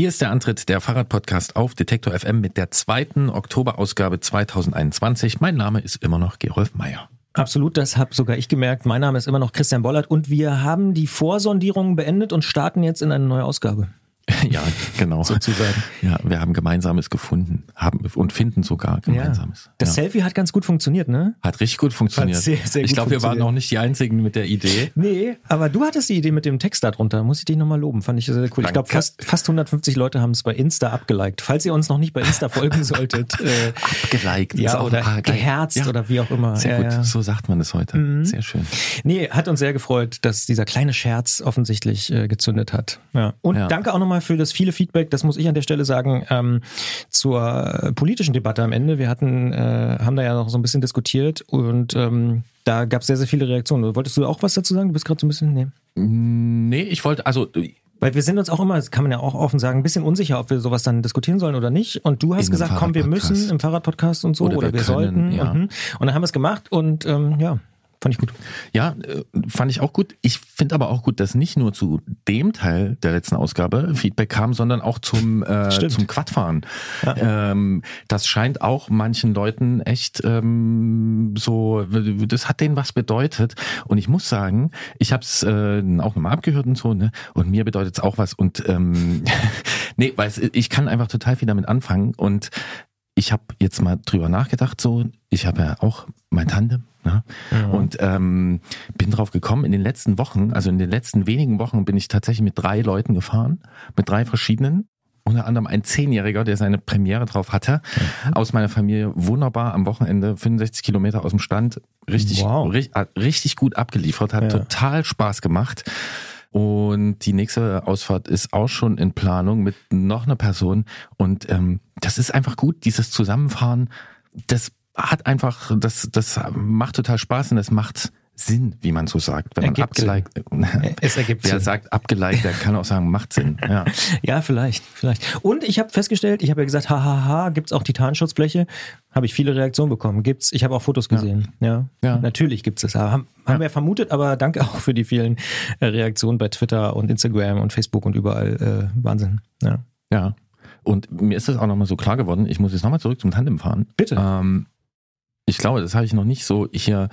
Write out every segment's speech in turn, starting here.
Hier ist der Antritt der Fahrradpodcast auf Detektor FM mit der zweiten Oktoberausgabe 2021. Mein Name ist immer noch Gerolf Meyer. Absolut, das habe sogar ich gemerkt. Mein Name ist immer noch Christian Bollert und wir haben die Vorsondierungen beendet und starten jetzt in eine neue Ausgabe. Ja, genau. Sozusagen. Ja, wir haben Gemeinsames gefunden haben und finden sogar Gemeinsames. Ja. Das ja. Selfie hat ganz gut funktioniert, ne? Hat richtig gut funktioniert. Hat sehr, sehr ich gut glaube, wir waren auch nicht die Einzigen mit der Idee. Nee, aber du hattest die Idee mit dem Text darunter. Muss ich dich nochmal loben. Fand ich sehr, sehr cool. Ich glaube, fast, fast 150 Leute haben es bei Insta abgeliked. Falls ihr uns noch nicht bei Insta folgen solltet. Äh, Abgeliked. ja, oder geherzt Ja, oder wie auch immer. Sehr gut, so sagt man es heute. Sehr schön. Nee, hat uns sehr gefreut, dass dieser kleine Scherz offensichtlich äh, gezündet hat. Ja. Und danke auch nochmal für das viele Feedback, das muss ich an der Stelle sagen, ähm, zur politischen Debatte am Ende. Wir hatten, äh, haben da ja noch so ein bisschen diskutiert und ähm, da gab es sehr, sehr viele Reaktionen. Wolltest du auch was dazu sagen? Du bist gerade so ein bisschen, nee. Nee, ich wollte, also Weil wir sind uns auch immer, das kann man ja auch offen sagen, ein bisschen unsicher, ob wir sowas dann diskutieren sollen oder nicht. Und du hast In gesagt, komm, wir müssen im Fahrradpodcast und so Oder oder, wir wir, können, sollten. ja. Mhm. Und dann haben wir es gemacht und ähm, ja, fand ich gut. Ja, äh, fand ich auch gut. Ich finde aber auch gut, dass nicht nur zu dem Teil der letzten Ausgabe Feedback kam, sondern auch zum, äh, Stimmt. zum Quadfahren. Ähm, das scheint auch manchen Leuten echt ähm, so, das hat denen was bedeutet. Und ich muss sagen, ich habe es äh, auch nochmal abgehört und so, ne? Und mir bedeutet es auch was. Und ähm, nee, weil ich kann einfach total viel damit anfangen. Und ich habe jetzt mal drüber nachgedacht, so, ich habe ja auch mein Tandem, ne? Und ähm, bin drauf gekommen, in den letzten Wochen, also in den letzten wenigen Wochen bin ich tatsächlich mit drei Leuten gefahren, mit drei verschiedenen. Unter anderem ein Zehnjähriger, der seine Premiere drauf hatte, aus meiner Familie wunderbar am Wochenende 65 Kilometer aus dem Stand, richtig, Wow. ri- hat richtig gut abgeliefert, hat Ja. total Spaß gemacht. Und die nächste Ausfahrt ist auch schon in Planung mit noch einer Person. Und ähm, das ist einfach gut, dieses Zusammenfahren. Das hat einfach, das, das macht total Spaß und das macht Sinn, wie man so sagt. Wenn man Ergibt Sinn. abgeliked, Es ergibt wer Sinn. sagt abgeliked, der kann auch sagen, macht Sinn. Ja. Ja, vielleicht, vielleicht. Und ich habe festgestellt, ich habe ja gesagt, hahaha, gibt's auch Titanschutzbleche? Habe ich viele Reaktionen bekommen. Gibt's, ich habe auch Fotos gesehen. Ja, Ja. natürlich gibt's es. Haben, haben Ja. wir vermutet, aber danke auch für die vielen äh, Reaktionen bei Twitter und Instagram und Facebook und überall. Äh, Wahnsinn. Ja. Ja. Und mir ist das auch nochmal so klar geworden, ich muss jetzt nochmal zurück zum Tandem fahren. Bitte. Ähm, ich glaube, das habe ich noch nicht so hier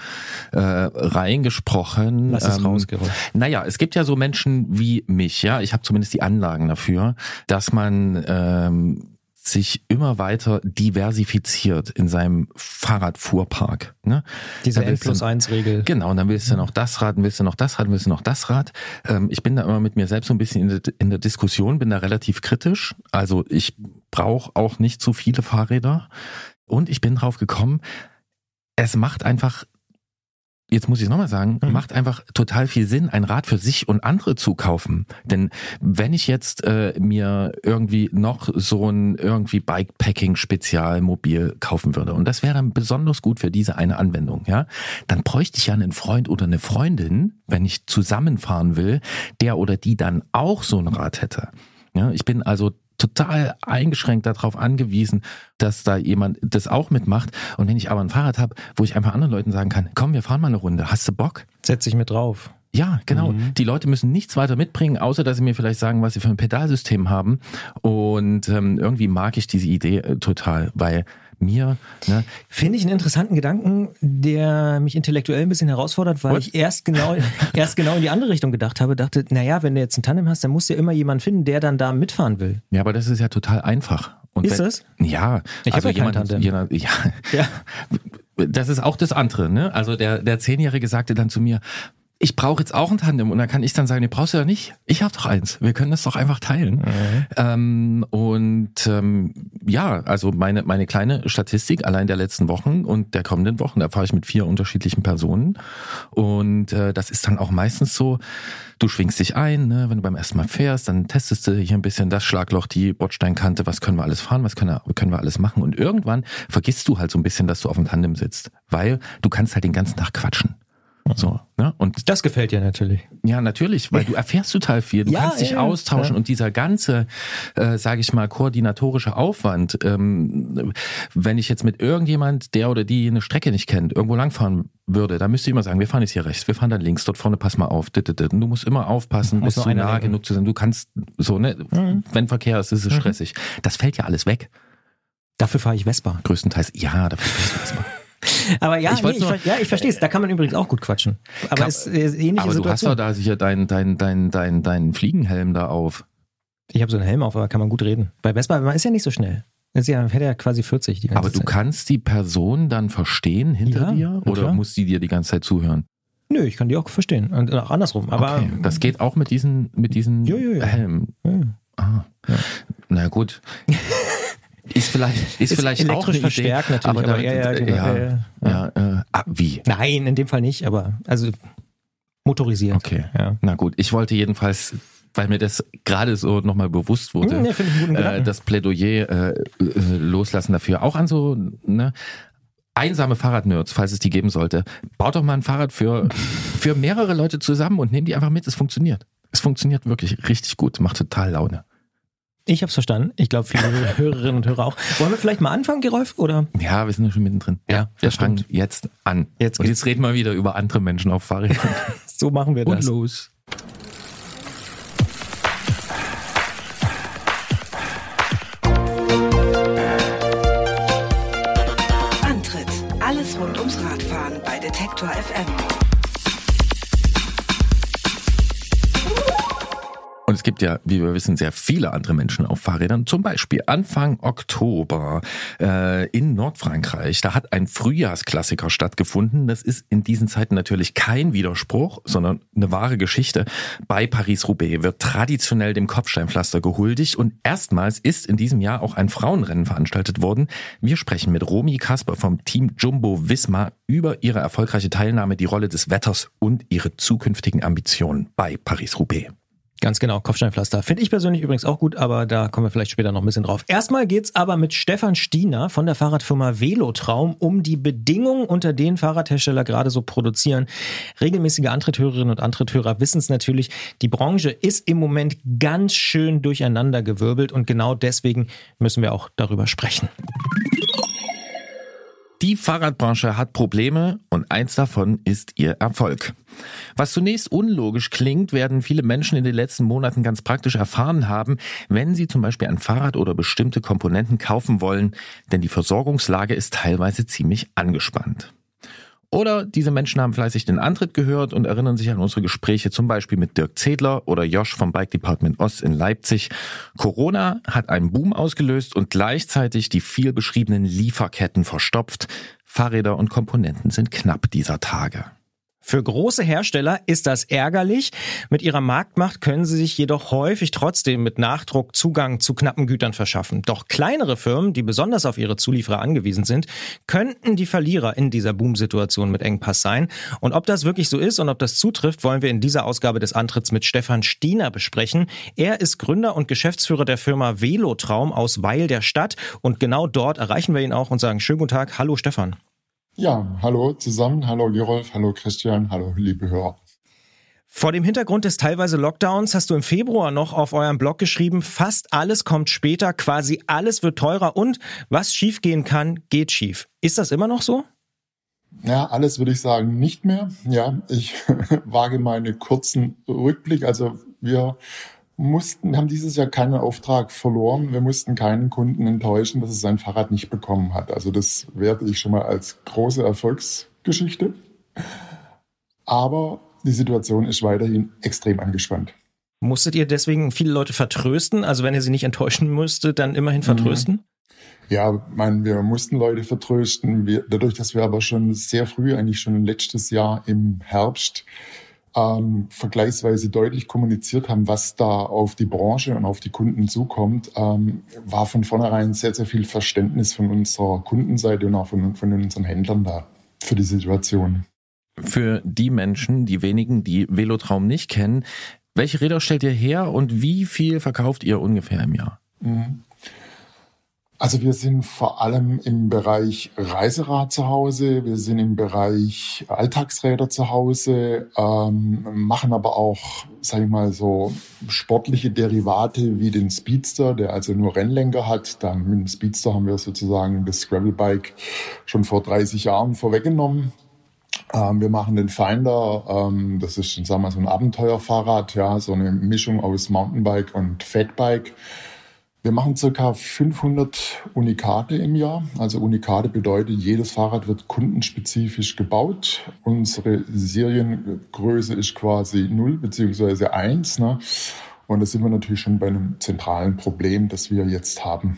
äh, reingesprochen. Lass es Ähm, raus, Gerold. Naja, es gibt ja so Menschen wie mich, ja, ich habe zumindest die Anlagen dafür, dass man ähm, sich immer weiter diversifiziert in seinem Fahrradfuhrpark. Ne? Diese N plus 1 Regel. Genau, und dann willst du noch das Rad, willst du noch das Rad, willst du noch das Rad. Ähm, ich bin da immer mit mir selbst so ein bisschen in der, in der Diskussion, bin da relativ kritisch. Also ich brauche auch nicht zu viele Fahrräder. Und ich bin drauf gekommen, es macht einfach, jetzt muss ich es nochmal sagen, Mhm. macht einfach total viel Sinn, ein Rad für sich und andere zu kaufen. Denn wenn ich jetzt äh, mir irgendwie noch so ein irgendwie Bikepacking-Spezialmobil kaufen würde, und das wäre dann besonders gut für diese eine Anwendung, ja, dann bräuchte ich ja einen Freund oder eine Freundin, wenn ich zusammenfahren will, der oder die dann auch so ein Rad hätte. Ja, ich bin also total eingeschränkt darauf angewiesen, dass da jemand das auch mitmacht. Und wenn ich aber ein Fahrrad habe, wo ich einfach anderen Leuten sagen kann, komm, wir fahren mal eine Runde, hast du Bock? Setz dich mit drauf. Ja, genau. Mhm. Die Leute müssen nichts weiter mitbringen, außer dass sie mir vielleicht sagen, was sie für ein Pedalsystem haben. Und ähm, irgendwie mag ich diese Idee äh, total, weil mir, ne, Finde ich einen interessanten Gedanken, der mich intellektuell ein bisschen herausfordert, weil What? ich erst genau, erst genau in die andere Richtung gedacht habe. Dachte, naja, wenn du jetzt ein Tandem hast, dann musst du ja immer jemanden finden, der dann da mitfahren will. ja, aber das ist ja total einfach. Und Ist wenn, das? Ja, Ich also ja jemand, Tandem. jemand, ja, Ja. das ist auch das andere, ne? Also der, der Zehnjährige sagte dann zu mir, ich brauche jetzt auch ein Tandem und dann kann ich dann sagen, nee, brauchst du ja nicht. Ich habe doch eins. Wir können das doch einfach teilen. Ähm, und ähm, ja, also meine, meine kleine Statistik allein der letzten Wochen und der kommenden Wochen, da fahre ich mit vier unterschiedlichen Personen. Und äh, das ist dann auch meistens so, du schwingst dich ein, ne? wenn du beim ersten Mal fährst, dann testest du hier ein bisschen das Schlagloch, die Bordsteinkante, was können wir alles fahren, was können, können wir alles machen. Und irgendwann vergisst du halt so ein bisschen, dass du auf dem Tandem sitzt, weil du kannst halt den ganzen Tag quatschen. So, ne? Und das gefällt dir natürlich. Ja, natürlich, weil du erfährst total viel. Du Ja, kannst dich ja, austauschen ja. und dieser ganze, äh, sage ich mal, koordinatorische Aufwand, ähm, wenn ich jetzt mit irgendjemand, der oder die eine Strecke nicht kennt, irgendwo langfahren würde, dann müsste ich immer sagen, wir fahren jetzt hier rechts, wir fahren dann links, dort vorne, pass mal auf. dit, dit, dit. Und Du musst immer aufpassen, bist du nah genug zu sein. Du kannst so, ne, Mhm. wenn Verkehr ist, ist es stressig. Das fällt ja alles weg, Dafür fahre ich Vespa. größtenteils. Ja, dafür ist das mal. Aber ja, Ich nee, ich, nur- ja, ich verstehe es. Da kann man übrigens auch gut quatschen. Aber Kann- es ist äh, ähnliche Aber du hast Situation. doch da sicher deinen dein, dein, dein, dein Fliegenhelm da auf. ich habe so einen Helm auf, aber kann man gut reden. Bei Vespa, man ist ja nicht so schnell. Ist ja, hätte ja quasi 40 die ganze Aber du Zeit. kannst die Person dann verstehen hinter Ja, dir oder klar. muss die dir die ganze Zeit zuhören? Nö, ich kann die auch verstehen. Und auch andersrum. Aber okay, das geht auch mit diesen mit diesen Jo, jo, jo. Helmen. Ja. Ah. Na gut. Ist vielleicht ist, Ist vielleicht auch elektrisch eine verstärkt Idee, natürlich, aber, aber ja, ja, genau, ja, ja, ja, äh, ah, wie? Nein, in dem Fall nicht, aber also motorisiert. Okay. Ja. Na gut, ich wollte jedenfalls, weil mir das gerade so nochmal bewusst wurde, Hm, ja, äh, das Plädoyer äh, äh, loslassen dafür. Auch an so ne, einsame Fahrradnerds, falls es die geben sollte. Baut doch mal ein Fahrrad für, für mehrere Leute zusammen und nehmt die einfach mit. Es funktioniert. Es funktioniert wirklich richtig gut. Macht total Laune. Ich habe es verstanden. Ich glaube, viele Hörerinnen und Hörer auch. Wollen wir vielleicht mal anfangen, Gerolf? Oder? Ja, wir sind ja schon mittendrin. Ja, wir das fangen stimmt. jetzt an. Jetzt und jetzt reden wir wieder über andere Menschen auf Fahrrädern. So machen wir das. los. Antritt. Alles rund ums Radfahren bei Detektor FM. Und es gibt ja, wie wir wissen, sehr viele andere Menschen auf Fahrrädern. Zum Beispiel Anfang Oktober äh, in Nordfrankreich. Da hat ein Frühjahrsklassiker stattgefunden. Das ist in diesen Zeiten natürlich kein Widerspruch, sondern eine wahre Geschichte. Bei Paris-Roubaix wird traditionell dem Kopfsteinpflaster gehuldigt und erstmals ist in diesem Jahr auch ein Frauenrennen veranstaltet worden. Wir sprechen mit Romy Kasper vom Team Jumbo Visma über ihre erfolgreiche Teilnahme, die Rolle des Wetters und ihre zukünftigen Ambitionen bei Paris-Roubaix. Ganz genau, Kopfsteinpflaster. Finde ich persönlich übrigens auch gut, aber da kommen wir vielleicht später noch ein bisschen drauf. Erstmal geht's aber mit Stefan Stiener von der Fahrradfirma Velotraum um die Bedingungen, unter denen Fahrradhersteller gerade so produzieren. Regelmäßige Antritthörerinnen und Antritthörer wissen es natürlich, die Branche ist im Moment ganz schön durcheinandergewirbelt und genau deswegen müssen wir auch darüber sprechen. Die Fahrradbranche hat Probleme und eins davon ist ihr Erfolg. Was zunächst unlogisch klingt, werden viele Menschen in den letzten Monaten ganz praktisch erfahren haben, wenn sie zum Beispiel ein Fahrrad oder bestimmte Komponenten kaufen wollen, denn die Versorgungslage ist teilweise ziemlich angespannt. Oder diese Menschen haben fleißig den Antritt gehört und erinnern sich an unsere Gespräche zum Beispiel mit Dirk Zedler oder Josh vom Bike Department Ost in Leipzig. Corona hat einen Boom ausgelöst und gleichzeitig die viel beschriebenen Lieferketten verstopft. Fahrräder und Komponenten sind knapp dieser Tage. Für große Hersteller ist das ärgerlich. Mit ihrer Marktmacht können sie sich jedoch häufig trotzdem mit Nachdruck Zugang zu knappen Gütern verschaffen. Doch kleinere Firmen, die besonders auf ihre Zulieferer angewiesen sind, könnten die Verlierer in dieser Boomsituation mit Engpass sein. Und ob das wirklich so ist und ob das zutrifft, wollen wir in dieser Ausgabe des Antritts mit Stefan Stiener besprechen. Er ist Gründer und Geschäftsführer der Firma Velotraum aus Weil der Stadt. Und genau dort erreichen wir ihn auch und sagen schönen guten Tag. Hallo Stefan. Ja, hallo zusammen, hallo Gerolf, hallo Christian, hallo liebe Hörer. Vor dem Hintergrund des teilweise Lockdowns hast du im Februar noch auf eurem Blog geschrieben, fast alles kommt später, quasi alles wird teurer und was schiefgehen kann, geht schief. Ist das immer noch so? Ja, alles würde ich sagen nicht mehr. Ja, ich wage meinen kurzen Rückblick. Also wir mussten, haben dieses Jahr keinen Auftrag verloren. Wir mussten keinen Kunden enttäuschen, dass er sein Fahrrad nicht bekommen hat. Also das werte ich schon mal als große Erfolgsgeschichte. Aber die Situation ist weiterhin extrem angespannt. Musstet ihr deswegen viele Leute vertrösten? Also wenn ihr sie nicht enttäuschen müsstet, dann immerhin vertrösten? Ja, mein, wir mussten Leute vertrösten. Wir, dadurch, dass wir aber schon sehr früh, eigentlich schon letztes Jahr im Herbst, ähm, vergleichsweise deutlich kommuniziert haben, was da auf die Branche und auf die Kunden zukommt, ähm, war von vornherein sehr, sehr viel Verständnis von unserer Kundenseite und auch von, von unseren Händlern da für die Situation. Für die Menschen, die wenigen, die Velotraum nicht kennen, welche Räder stellt ihr her und wie viel verkauft ihr ungefähr im Jahr? Mhm. Also wir sind vor allem im Bereich Reiserad zu Hause, wir sind im Bereich Alltagsräder zu Hause, ähm, machen aber auch, sage ich mal, so sportliche Derivate wie den Speedster, der also nur Rennlenker hat. Da, mit dem Speedster haben wir sozusagen das Gravelbike schon vor 30 Jahren vorweggenommen. Ähm, wir machen den Finder, ähm, das ist, sagen wir so ein Abenteuerfahrrad, ja, so eine Mischung aus Mountainbike und Fatbike. Wir machen circa 500 Unikate im Jahr. Also Unikate bedeutet, jedes Fahrrad wird kundenspezifisch gebaut. Unsere Seriengröße ist quasi 0 beziehungsweise 1. Ne? Und da sind wir natürlich schon bei einem zentralen Problem, das wir jetzt haben.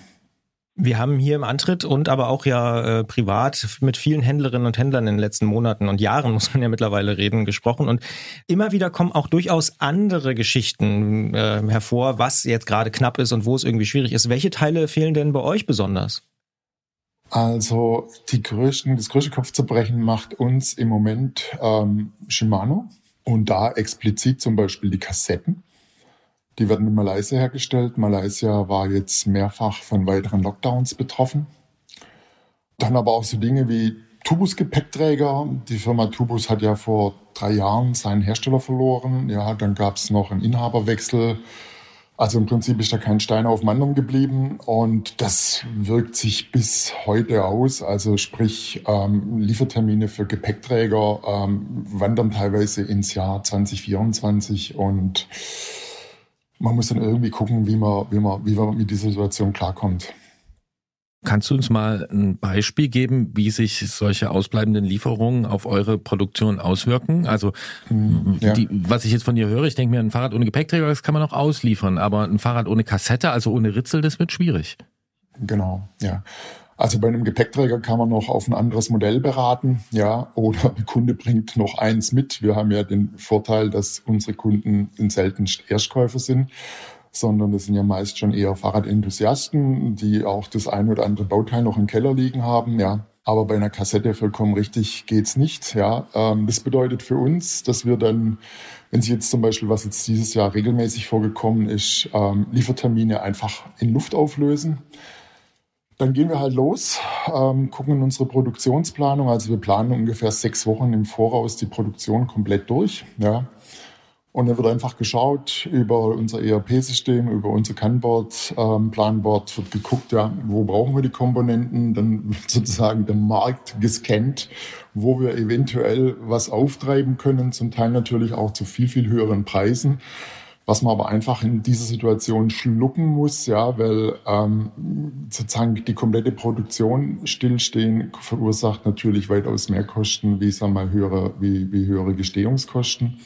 Wir haben hier im Antritt und aber auch ja äh, privat mit vielen Händlerinnen und Händlern in den letzten Monaten und Jahren, muss man ja mittlerweile reden, gesprochen. Und immer wieder kommen auch durchaus andere Geschichten äh, hervor, was jetzt gerade knapp ist und wo es irgendwie schwierig ist. Welche Teile fehlen denn bei euch besonders? Also die größten, das größte Kopfzerbrechen macht uns im Moment ähm, Shimano und da explizit zum Beispiel die Kassetten. Die werden in Malaysia hergestellt. Malaysia war jetzt mehrfach von weiteren Lockdowns betroffen. Dann aber auch so Dinge wie Tubus-Gepäckträger. Die Firma Tubus hat ja vor drei Jahren seinen Hersteller verloren. Ja, dann gab es noch einen Inhaberwechsel. Also im Prinzip ist da kein Stein auf dem anderen geblieben und das wirkt sich bis heute aus. Also sprich, ähm, Liefertermine für Gepäckträger ähm, wandern teilweise ins Jahr 2024 und man muss dann irgendwie gucken, wie man, wie man, wie man mit dieser Situation klarkommt. Kannst du uns mal ein Beispiel geben, wie sich solche ausbleibenden Lieferungen auf eure Produktion auswirken? Also, hm, ja. die, was ich jetzt von dir höre, ich denke mir, ein Fahrrad ohne Gepäckträger, das kann man auch ausliefern, aber ein Fahrrad ohne Kassette, also ohne Ritzel, das wird schwierig. Genau, ja. Also bei einem Gepäckträger kann man noch auf ein anderes Modell beraten, ja, oder der Kunde bringt noch eins mit. Wir haben ja den Vorteil, dass unsere Kunden in seltenst Erstkäufer sind, sondern das sind ja meist schon eher Fahrradenthusiasten, die auch das ein oder andere Bauteil noch im Keller liegen haben, ja. Aber bei einer Kassette vollkommen richtig geht's nicht, ja. Ähm, das bedeutet für uns, dass wir dann wenn Sie jetzt zum Beispiel, was jetzt dieses Jahr regelmäßig vorgekommen ist, ähm, Liefertermine einfach in Luft auflösen. Dann gehen wir halt los, ähm, gucken in unsere Produktionsplanung. Also wir planen ungefähr sechs Wochen im Voraus die Produktion komplett durch. Ja. Und dann wird einfach geschaut über unser ERP-System, über unser Kanboard, ähm, Planboard, wird geguckt, ja, wo brauchen wir die Komponenten, dann wird sozusagen der Markt gescannt, wo wir eventuell was auftreiben können, zum Teil natürlich auch zu viel, viel höheren Preisen was man aber einfach in dieser Situation schlucken muss, ja, weil ähm, sozusagen die komplette Produktion stillstehen verursacht natürlich weitaus mehr Kosten, wie sagen mal höhere, wie, wie höhere Gestehungskosten.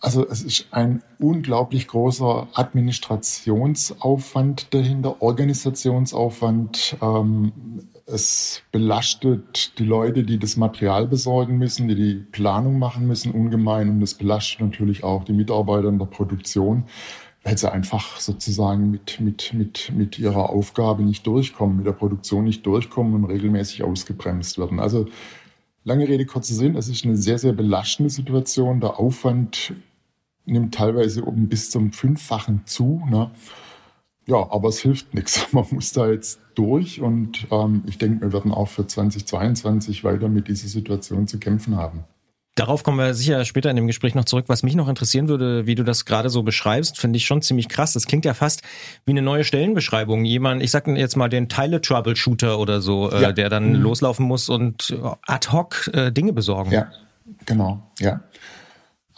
Also es ist ein unglaublich großer Administrationsaufwand dahinter, Organisationsaufwand. Ähm, es belastet die Leute, die das Material besorgen müssen, die die Planung machen müssen, ungemein. Und es belastet natürlich auch die Mitarbeiter in der Produktion, weil sie einfach sozusagen mit, mit, mit, mit ihrer Aufgabe nicht durchkommen, mit der Produktion nicht durchkommen und regelmäßig ausgebremst werden. Also lange Rede, kurzer Sinn, es ist eine sehr, sehr belastende Situation. Der Aufwand nimmt teilweise um bis zum Fünffachen zu. Ne? Ja, aber es hilft nichts. Man muss da jetzt durch und ähm, ich denke, wir werden auch für 2022 weiter mit dieser Situation zu kämpfen haben. Darauf kommen wir sicher später in dem Gespräch noch zurück. Was mich noch interessieren würde, wie du das gerade so beschreibst, finde ich schon ziemlich krass. Das klingt ja fast wie eine neue Stellenbeschreibung. Jemand, ich sag jetzt mal den Teile-Troubleshooter oder so, äh, ja. der dann mhm. loslaufen muss und ad hoc äh, Dinge besorgen. Ja, genau, ja.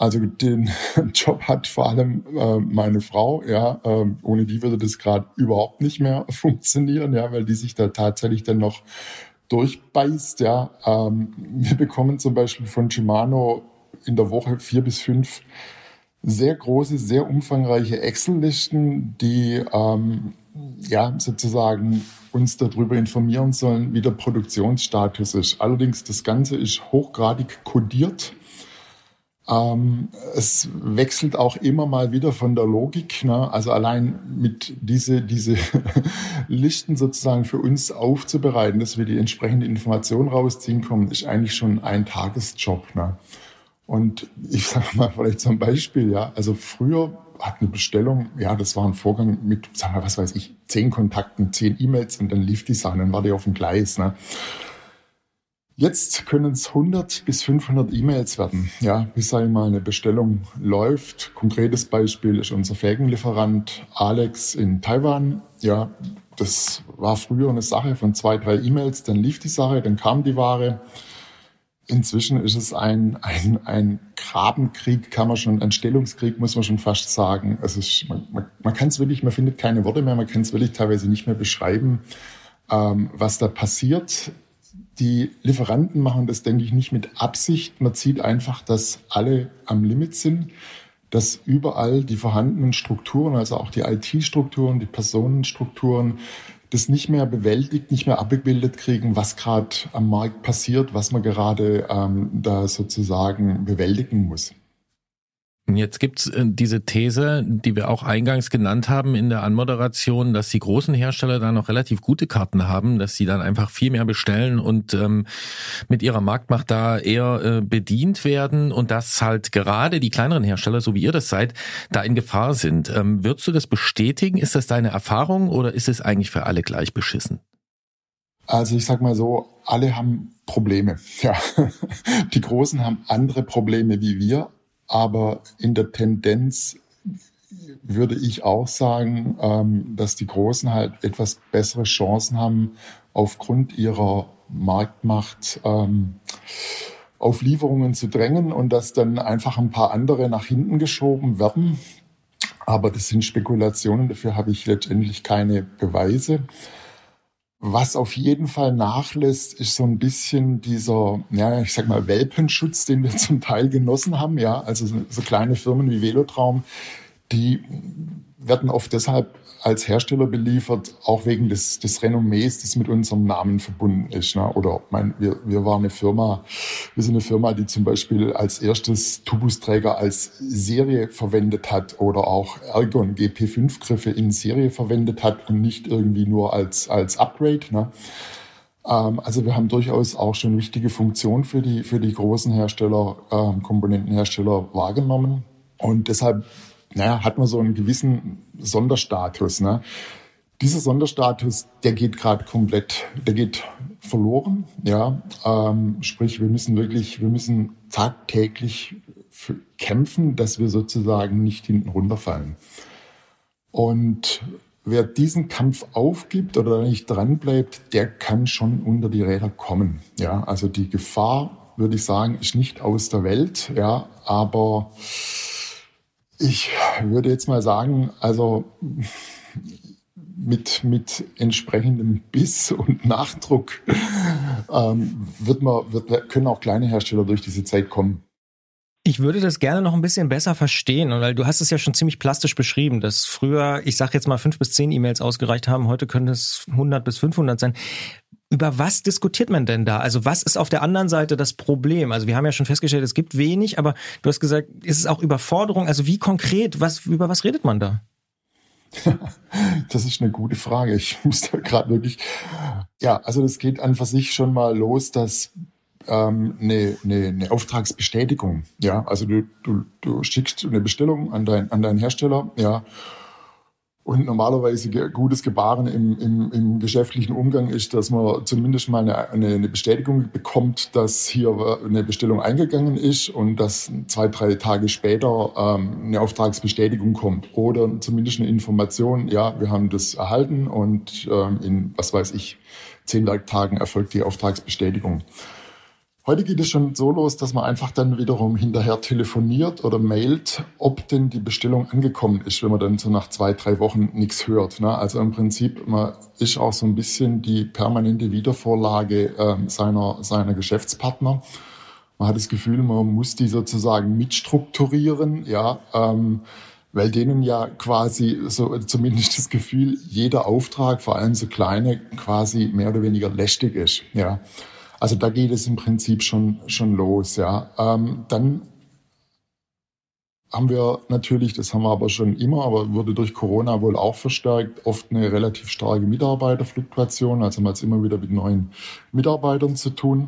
Also den Job hat vor allem äh, meine Frau, ja, äh, ohne die würde das gerade überhaupt nicht mehr funktionieren, ja, weil die sich da tatsächlich dann noch durchbeißt, ja. Ähm, wir bekommen zum Beispiel von Shimano in der Woche vier bis fünf sehr große, sehr umfangreiche Excel-Listen, die ähm, ja sozusagen uns darüber informieren sollen, wie der Produktionsstatus ist. Allerdings das Ganze ist hochgradig kodiert ähm, es wechselt auch immer mal wieder von der Logik. Ne? Also allein mit diese, diese Listen sozusagen für uns aufzubereiten, dass wir die entsprechende Information rausziehen kommen, ist eigentlich schon ein Tagesjob. Ne? Und ich sage mal vielleicht zum Beispiel, ja, also früher hat eine Bestellung, ja, das war ein Vorgang mit, sagen wir, was weiß ich, zehn Kontakten, zehn E-Mails und dann lief die Sache, dann war die auf dem Gleis. Ne? Jetzt können es 100 bis 500 E-Mails werden, ja, bis einmal eine Bestellung läuft. Konkretes Beispiel ist unser Felgenlieferant Alex in Taiwan. Ja, das war früher eine Sache von zwei, drei E-Mails, dann lief die Sache, dann kam die Ware. Inzwischen ist es ein, ein, ein Grabenkrieg, kann man schon, ein Stellungskrieg, muss man schon fast sagen. Also es, man, man, man kann es wirklich, man findet keine Worte mehr, man kann es wirklich teilweise nicht mehr beschreiben, ähm, was da passiert die Lieferanten machen das, denke ich, nicht mit Absicht. Man sieht einfach, dass alle am Limit sind, dass überall die vorhandenen Strukturen, also auch die IT-Strukturen, die Personenstrukturen, das nicht mehr bewältigt, nicht mehr abgebildet kriegen, was gerade am Markt passiert, was man gerade ähm, da sozusagen bewältigen muss. Jetzt gibt's äh, diese These, die wir auch eingangs genannt haben in der Anmoderation, dass die großen Hersteller da noch relativ gute Karten haben, dass sie dann einfach viel mehr bestellen und ähm, mit ihrer Marktmacht da eher äh, bedient werden und dass halt gerade die kleineren Hersteller, so wie ihr das seid, da in Gefahr sind. Ähm, würdest du das bestätigen? Ist das deine Erfahrung oder ist es eigentlich für alle gleich beschissen? Also ich sag mal so, alle haben Probleme. Ja. Die Großen haben andere Probleme wie wir, aber in der Tendenz würde ich auch sagen, ähm, dass die Großen halt etwas bessere Chancen haben, aufgrund ihrer Marktmacht ähm, auf Lieferungen zu drängen und dass dann einfach ein paar andere nach hinten geschoben werden. Aber das sind Spekulationen, dafür habe ich letztendlich keine Beweise. Was auf jeden Fall nachlässt, ist so ein bisschen dieser, ja, ich sag mal, Welpenschutz, den wir zum Teil genossen haben. Ja, also so, kleine Firmen wie Velotraum, die werden oft deshalb als Hersteller beliefert, auch wegen des, des Renommees, das mit unserem Namen verbunden ist. Ne? Oder mein, wir, wir waren eine Firma, wir sind eine Firma, die zum Beispiel als erstes Tubusträger als Serie verwendet hat oder auch Ergon GP5-Griffe in Serie verwendet hat und nicht irgendwie nur als, als Upgrade. Ne? Ähm, also wir haben durchaus auch schon wichtige Funktionen für die, für die großen Hersteller, ähm, Komponentenhersteller wahrgenommen. Und deshalb naja, hat man so einen gewissen Sonderstatus. Ne? Dieser Sonderstatus, der geht gerade komplett, der geht verloren. Ja, ähm, sprich, wir müssen wirklich, wir müssen tagtäglich kämpfen, dass wir sozusagen nicht hinten runterfallen. Und wer diesen Kampf aufgibt oder nicht dranbleibt, der kann schon unter die Räder kommen. Ja, also die Gefahr, würde ich sagen, ist nicht aus der Welt. Ja, aber ich würde jetzt mal sagen, also mit, mit entsprechendem Biss und Nachdruck ähm, wird man, wird, können auch kleine Hersteller durch diese Zeit kommen. Ich würde das gerne noch ein bisschen besser verstehen, weil du hast es ja schon ziemlich plastisch beschrieben, dass früher, ich sage jetzt mal fünf bis zehn E-Mails ausgereicht haben, heute können es 100 bis 500 sein. Über was diskutiert man denn da? Also was ist auf der anderen Seite das Problem? Also wir haben ja schon festgestellt, es gibt wenig, aber du hast gesagt, ist es auch Überforderung? Also wie konkret, was, über was redet man da? Das ist eine gute Frage. Ich muss da gerade wirklich, ja, also das geht an sich schon mal los, dass ähm, eine, eine, eine Auftragsbestätigung, ja, also du, du, du schickst eine Bestellung an, dein, an deinen Hersteller, ja, und normalerweise gutes Gebaren im, im, im geschäftlichen Umgang ist, dass man zumindest mal eine, eine Bestätigung bekommt, dass hier eine Bestellung eingegangen ist und dass zwei, drei Tage später ähm, eine Auftragsbestätigung kommt. Oder zumindest eine Information, ja, wir haben das erhalten und ähm, in, was weiß ich, zehn Werktagen erfolgt die Auftragsbestätigung. Heute geht es schon so los, dass man einfach dann wiederum hinterher telefoniert oder mailt, ob denn die Bestellung angekommen ist, wenn man dann so nach zwei, drei Wochen nichts hört. Ne? Also im Prinzip, man ist auch so ein bisschen die permanente Wiedervorlage äh, seiner, seiner Geschäftspartner. Man hat das Gefühl, man muss die sozusagen mitstrukturieren, ja, ähm, weil denen ja quasi so zumindest das Gefühl, jeder Auftrag, vor allem so kleine, quasi mehr oder weniger lästig ist, ja. Also da geht es im Prinzip schon, schon los, ja. Ähm, dann haben wir natürlich, das haben wir aber schon immer, aber wurde durch Corona wohl auch verstärkt, oft eine relativ starke Mitarbeiterfluktuation. Also man hat immer wieder mit neuen Mitarbeitern zu tun.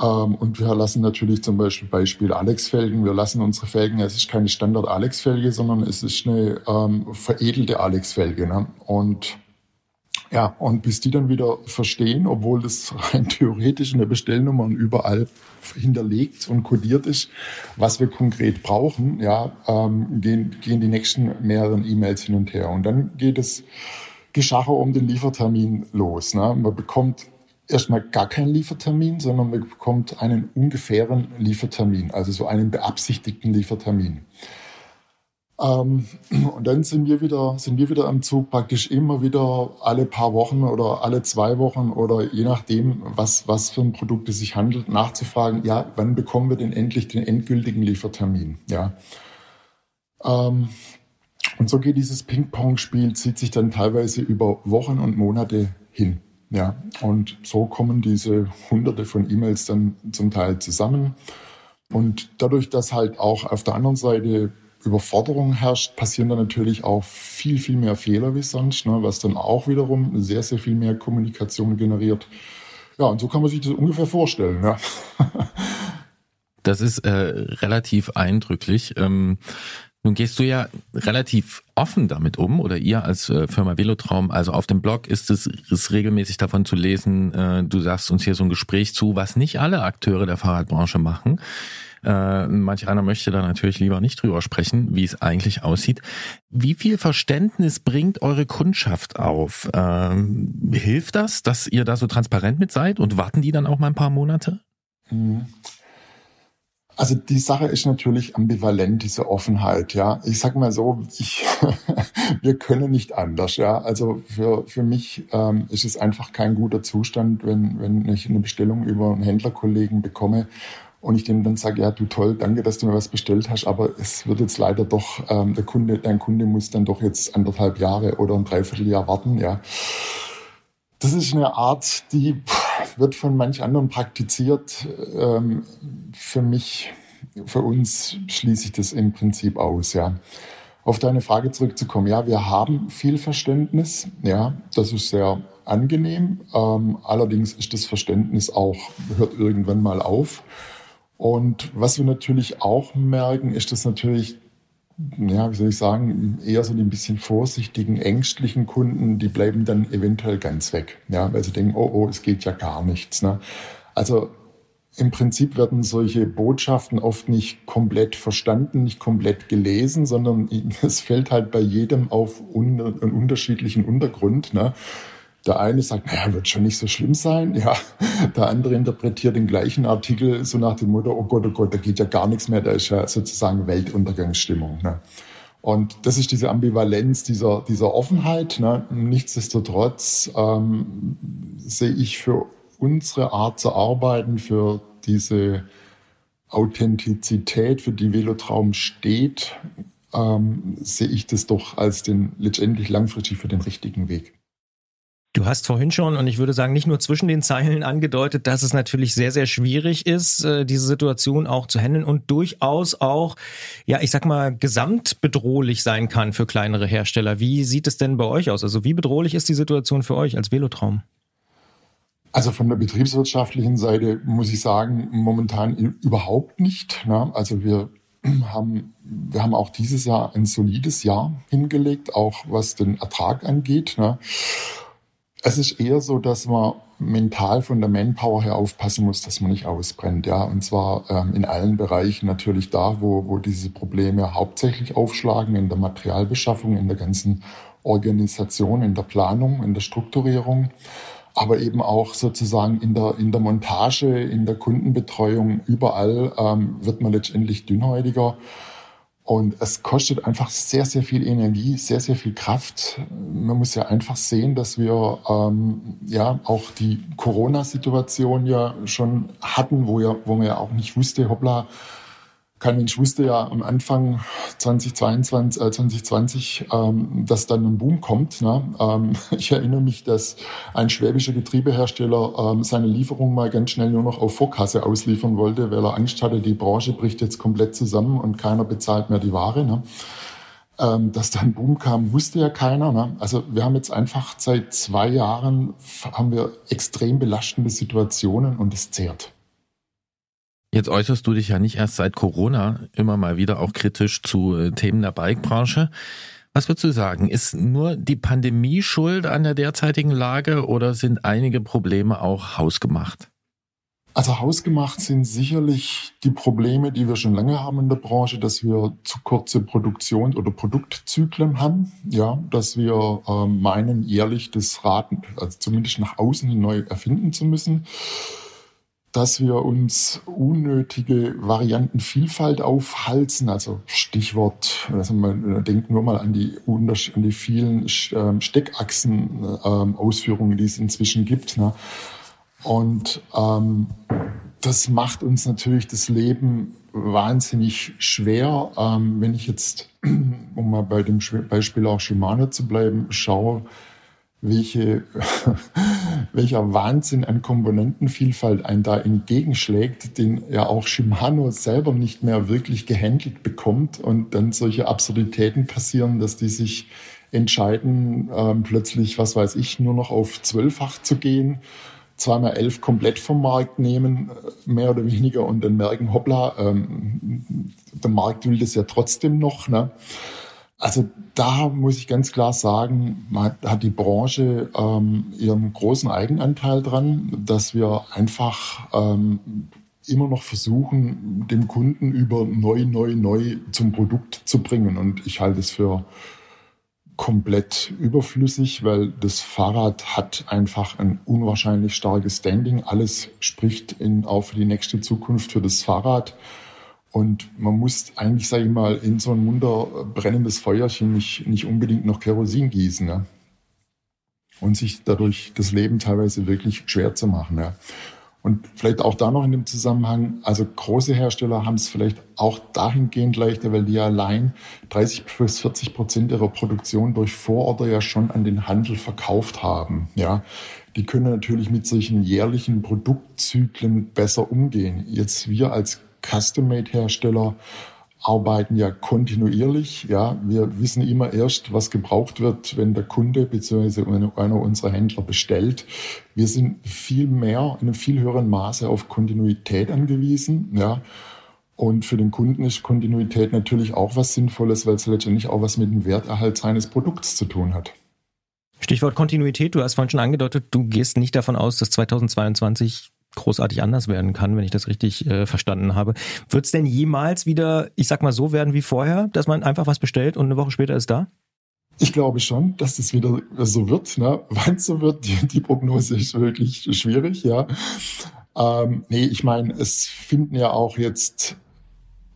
Ähm, und wir lassen natürlich zum Beispiel Beispiel Alex-Felgen. Wir lassen unsere Felgen, es ist keine Standard-Alex-Felge, sondern es ist eine ähm, veredelte Alex-Felge. Ne? Und ja, und bis die dann wieder verstehen, obwohl das rein theoretisch in der Bestellnummer und überall hinterlegt und kodiert ist, was wir konkret brauchen, ja, ähm, gehen, gehen die nächsten mehreren E-Mails hin und her. Und dann geht es Geschacher um den Liefertermin los. Ne? Man bekommt erstmal gar keinen Liefertermin, sondern man bekommt einen ungefähren Liefertermin, also so einen beabsichtigten Liefertermin. Ähm, und dann sind wir wieder, sind wir wieder am Zug praktisch immer wieder alle paar Wochen oder alle zwei Wochen oder je nachdem, was, was für ein Produkt es sich handelt, nachzufragen, ja, wann bekommen wir denn endlich den endgültigen Liefertermin? Ja. Ähm, und so geht dieses Ping-Pong-Spiel, zieht sich dann teilweise über Wochen und Monate hin. Ja, und so kommen diese hunderte von E-Mails dann zum Teil zusammen. Und dadurch, dass halt auch auf der anderen Seite Überforderung herrscht, passieren dann natürlich auch viel, viel mehr Fehler wie sonst, ne, was dann auch wiederum sehr, sehr viel mehr Kommunikation generiert. Ja, und so kann man sich das ungefähr vorstellen. Ja. Das ist äh, relativ eindrücklich. Ähm, nun gehst du ja relativ offen damit um oder ihr als äh, Firma Velotraum. Also auf dem Blog ist es ist regelmäßig davon zu lesen. Äh, du sagst uns hier so ein Gespräch zu, was nicht alle Akteure der Fahrradbranche machen. Äh, manch einer möchte da natürlich lieber nicht drüber sprechen, wie es eigentlich aussieht. Wie viel Verständnis bringt eure Kundschaft auf? Ähm, hilft das, dass ihr da so transparent mit seid und warten die dann auch mal ein paar Monate? Mhm. Also die Sache ist natürlich ambivalent, diese Offenheit, ja. Ich sag mal so, ich, wir können nicht anders, ja. Also für, für mich ähm, ist es einfach kein guter Zustand, wenn, wenn ich eine Bestellung über einen Händlerkollegen bekomme und ich dem dann sage, ja, du toll, danke, dass du mir was bestellt hast, aber es wird jetzt leider doch, ähm, der Kunde, dein Kunde muss dann doch jetzt anderthalb Jahre oder ein Dreivierteljahr warten, ja. Das ist eine Art, die wird von manch anderen praktiziert. Ähm, für mich, für uns schließe ich das im Prinzip aus, ja. Auf deine Frage zurückzukommen, ja, wir haben viel Verständnis, ja, das ist sehr angenehm. Ähm, allerdings ist das Verständnis auch, hört irgendwann mal auf. Und was wir natürlich auch merken, ist, dass natürlich, ja, wie soll ich sagen, eher so ein bisschen vorsichtigen, ängstlichen Kunden, die bleiben dann eventuell ganz weg. Ja, weil sie denken, oh, oh, es geht ja gar nichts. Ne? Also im Prinzip werden solche Botschaften oft nicht komplett verstanden, nicht komplett gelesen, sondern es fällt halt bei jedem auf einen unterschiedlichen Untergrund. Ne? Der eine sagt, naja, wird schon nicht so schlimm sein. Ja, der andere interpretiert den gleichen Artikel so nach dem Motto, oh Gott, oh Gott, da geht ja gar nichts mehr, da ist ja sozusagen Weltuntergangsstimmung. Ne? Und das ist diese Ambivalenz dieser, dieser Offenheit. Ne? Nichtsdestotrotz ähm, sehe ich für unsere Art zu arbeiten, für diese Authentizität, für die Velotraum steht, ähm, sehe ich das doch als den letztendlich langfristig für den richtigen Weg. Du hast vorhin schon, und ich würde sagen, nicht nur zwischen den Zeilen angedeutet, dass es natürlich sehr, sehr schwierig ist, äh, diese Situation auch zu handeln und durchaus auch, ja, ich sag mal, gesamtbedrohlich sein kann für kleinere Hersteller. Wie sieht es denn bei euch aus? Also wie bedrohlich ist die Situation für euch als Velotraum? Also von der betriebswirtschaftlichen Seite muss ich sagen, momentan überhaupt nicht. Ne? Also wir haben, wir haben auch dieses Jahr ein solides Jahr hingelegt, auch was den Ertrag angeht. Ne? Es ist eher so, dass man mental von der Manpower her aufpassen muss, dass man nicht ausbrennt. Ja, und zwar ähm, in allen Bereichen natürlich da, wo, wo diese Probleme hauptsächlich aufschlagen, in der Materialbeschaffung, in der ganzen Organisation, in der Planung, in der Strukturierung, aber eben auch sozusagen in der, in der Montage, in der Kundenbetreuung, überall ähm, wird man letztendlich dünnhäutiger. Und es kostet einfach sehr, sehr viel Energie, sehr, sehr viel Kraft. Man muss ja einfach sehen, dass wir ähm, ja auch die Corona-Situation ja schon hatten, wo, ja, wo man ja auch nicht wusste, hoppla, kein wusste ja am Anfang 2022, äh, 2020, ähm, dass dann ein Boom kommt. Ne? Ähm, ich erinnere mich, dass ein schwäbischer Getriebehersteller ähm, seine Lieferung mal ganz schnell nur noch auf Vorkasse ausliefern wollte, weil er Angst hatte, die Branche bricht jetzt komplett zusammen und keiner bezahlt mehr die Ware. Ne? Ähm, dass dann Boom kam, wusste ja keiner. Ne? Also wir haben jetzt einfach seit zwei Jahren haben wir extrem belastende Situationen und es zehrt. Jetzt äußerst du dich ja nicht erst seit Corona immer mal wieder auch kritisch zu äh, Themen der Bikebranche. Was würdest du sagen? Ist nur die Pandemie schuld an der derzeitigen Lage oder sind einige Probleme auch hausgemacht? Also hausgemacht sind sicherlich die Probleme, die wir schon lange haben in der Branche, dass wir zu kurze Produktion- oder Produktzyklen haben. Ja, dass wir äh, meinen, jährlich das Rad, also zumindest nach außen neu erfinden zu müssen dass wir uns unnötige Variantenvielfalt aufhalsen. Also Stichwort, also man denkt nur mal an die, an die vielen ähm, Steckachsen-Ausführungen, ähm, die es inzwischen gibt. Ne? Und ähm, das macht uns natürlich das Leben wahnsinnig schwer. Ähm, wenn ich jetzt, um mal bei dem Beispiel auch Shimano zu bleiben, schaue, welche, welcher Wahnsinn an Komponentenvielfalt einen da entgegenschlägt, den ja auch Shimano selber nicht mehr wirklich gehandelt bekommt und dann solche Absurditäten passieren, dass die sich entscheiden, ähm, plötzlich, was weiß ich, nur noch auf zwölffach zu gehen, zweimal elf komplett vom Markt nehmen, äh, mehr oder weniger, und dann merken, hoppla, ähm, der Markt will das ja trotzdem noch. Ne? Also da muss ich ganz klar sagen, hat die Branche ähm, ihren großen Eigenanteil dran, dass wir einfach ähm, immer noch versuchen, dem Kunden über neu, neu, neu zum Produkt zu bringen. Und ich halte es für komplett überflüssig, weil das Fahrrad hat einfach ein unwahrscheinlich starkes Standing. Alles spricht in, auch für die nächste Zukunft für das Fahrrad. Und man muss eigentlich, sage ich mal, in so ein munter brennendes Feuerchen nicht, nicht unbedingt noch Kerosin gießen. Ne? Und sich dadurch das Leben teilweise wirklich schwer zu machen. Ja? Und vielleicht auch da noch in dem Zusammenhang, also große Hersteller haben es vielleicht auch dahingehend leichter, weil die ja allein 30 bis 40 Prozent ihrer Produktion durch Vororder ja schon an den Handel verkauft haben. Ja, die können natürlich mit solchen jährlichen Produktzyklen besser umgehen. Jetzt wir als Custom-Made-Hersteller arbeiten ja kontinuierlich. Ja, wir wissen immer erst, was gebraucht wird, wenn der Kunde bzw. einer unserer Händler bestellt. Wir sind viel mehr, in einem viel höheren Maße auf Kontinuität angewiesen. Ja, und für den Kunden ist Kontinuität natürlich auch was Sinnvolles, weil es letztendlich auch was mit dem Werterhalt seines Produkts zu tun hat. Stichwort Kontinuität. Du hast vorhin schon angedeutet, du gehst nicht davon aus, dass 2022 großartig anders werden kann, wenn ich das richtig äh, verstanden habe. Wird es denn jemals wieder, ich sag mal, so werden wie vorher, dass man einfach was bestellt und eine Woche später ist da? Ich glaube schon, dass es wieder so wird. Ne? Wann es so wird, die, die, Prognose ist wirklich schwierig, ja. Ähm, nee, ich meine, es finden ja auch jetzt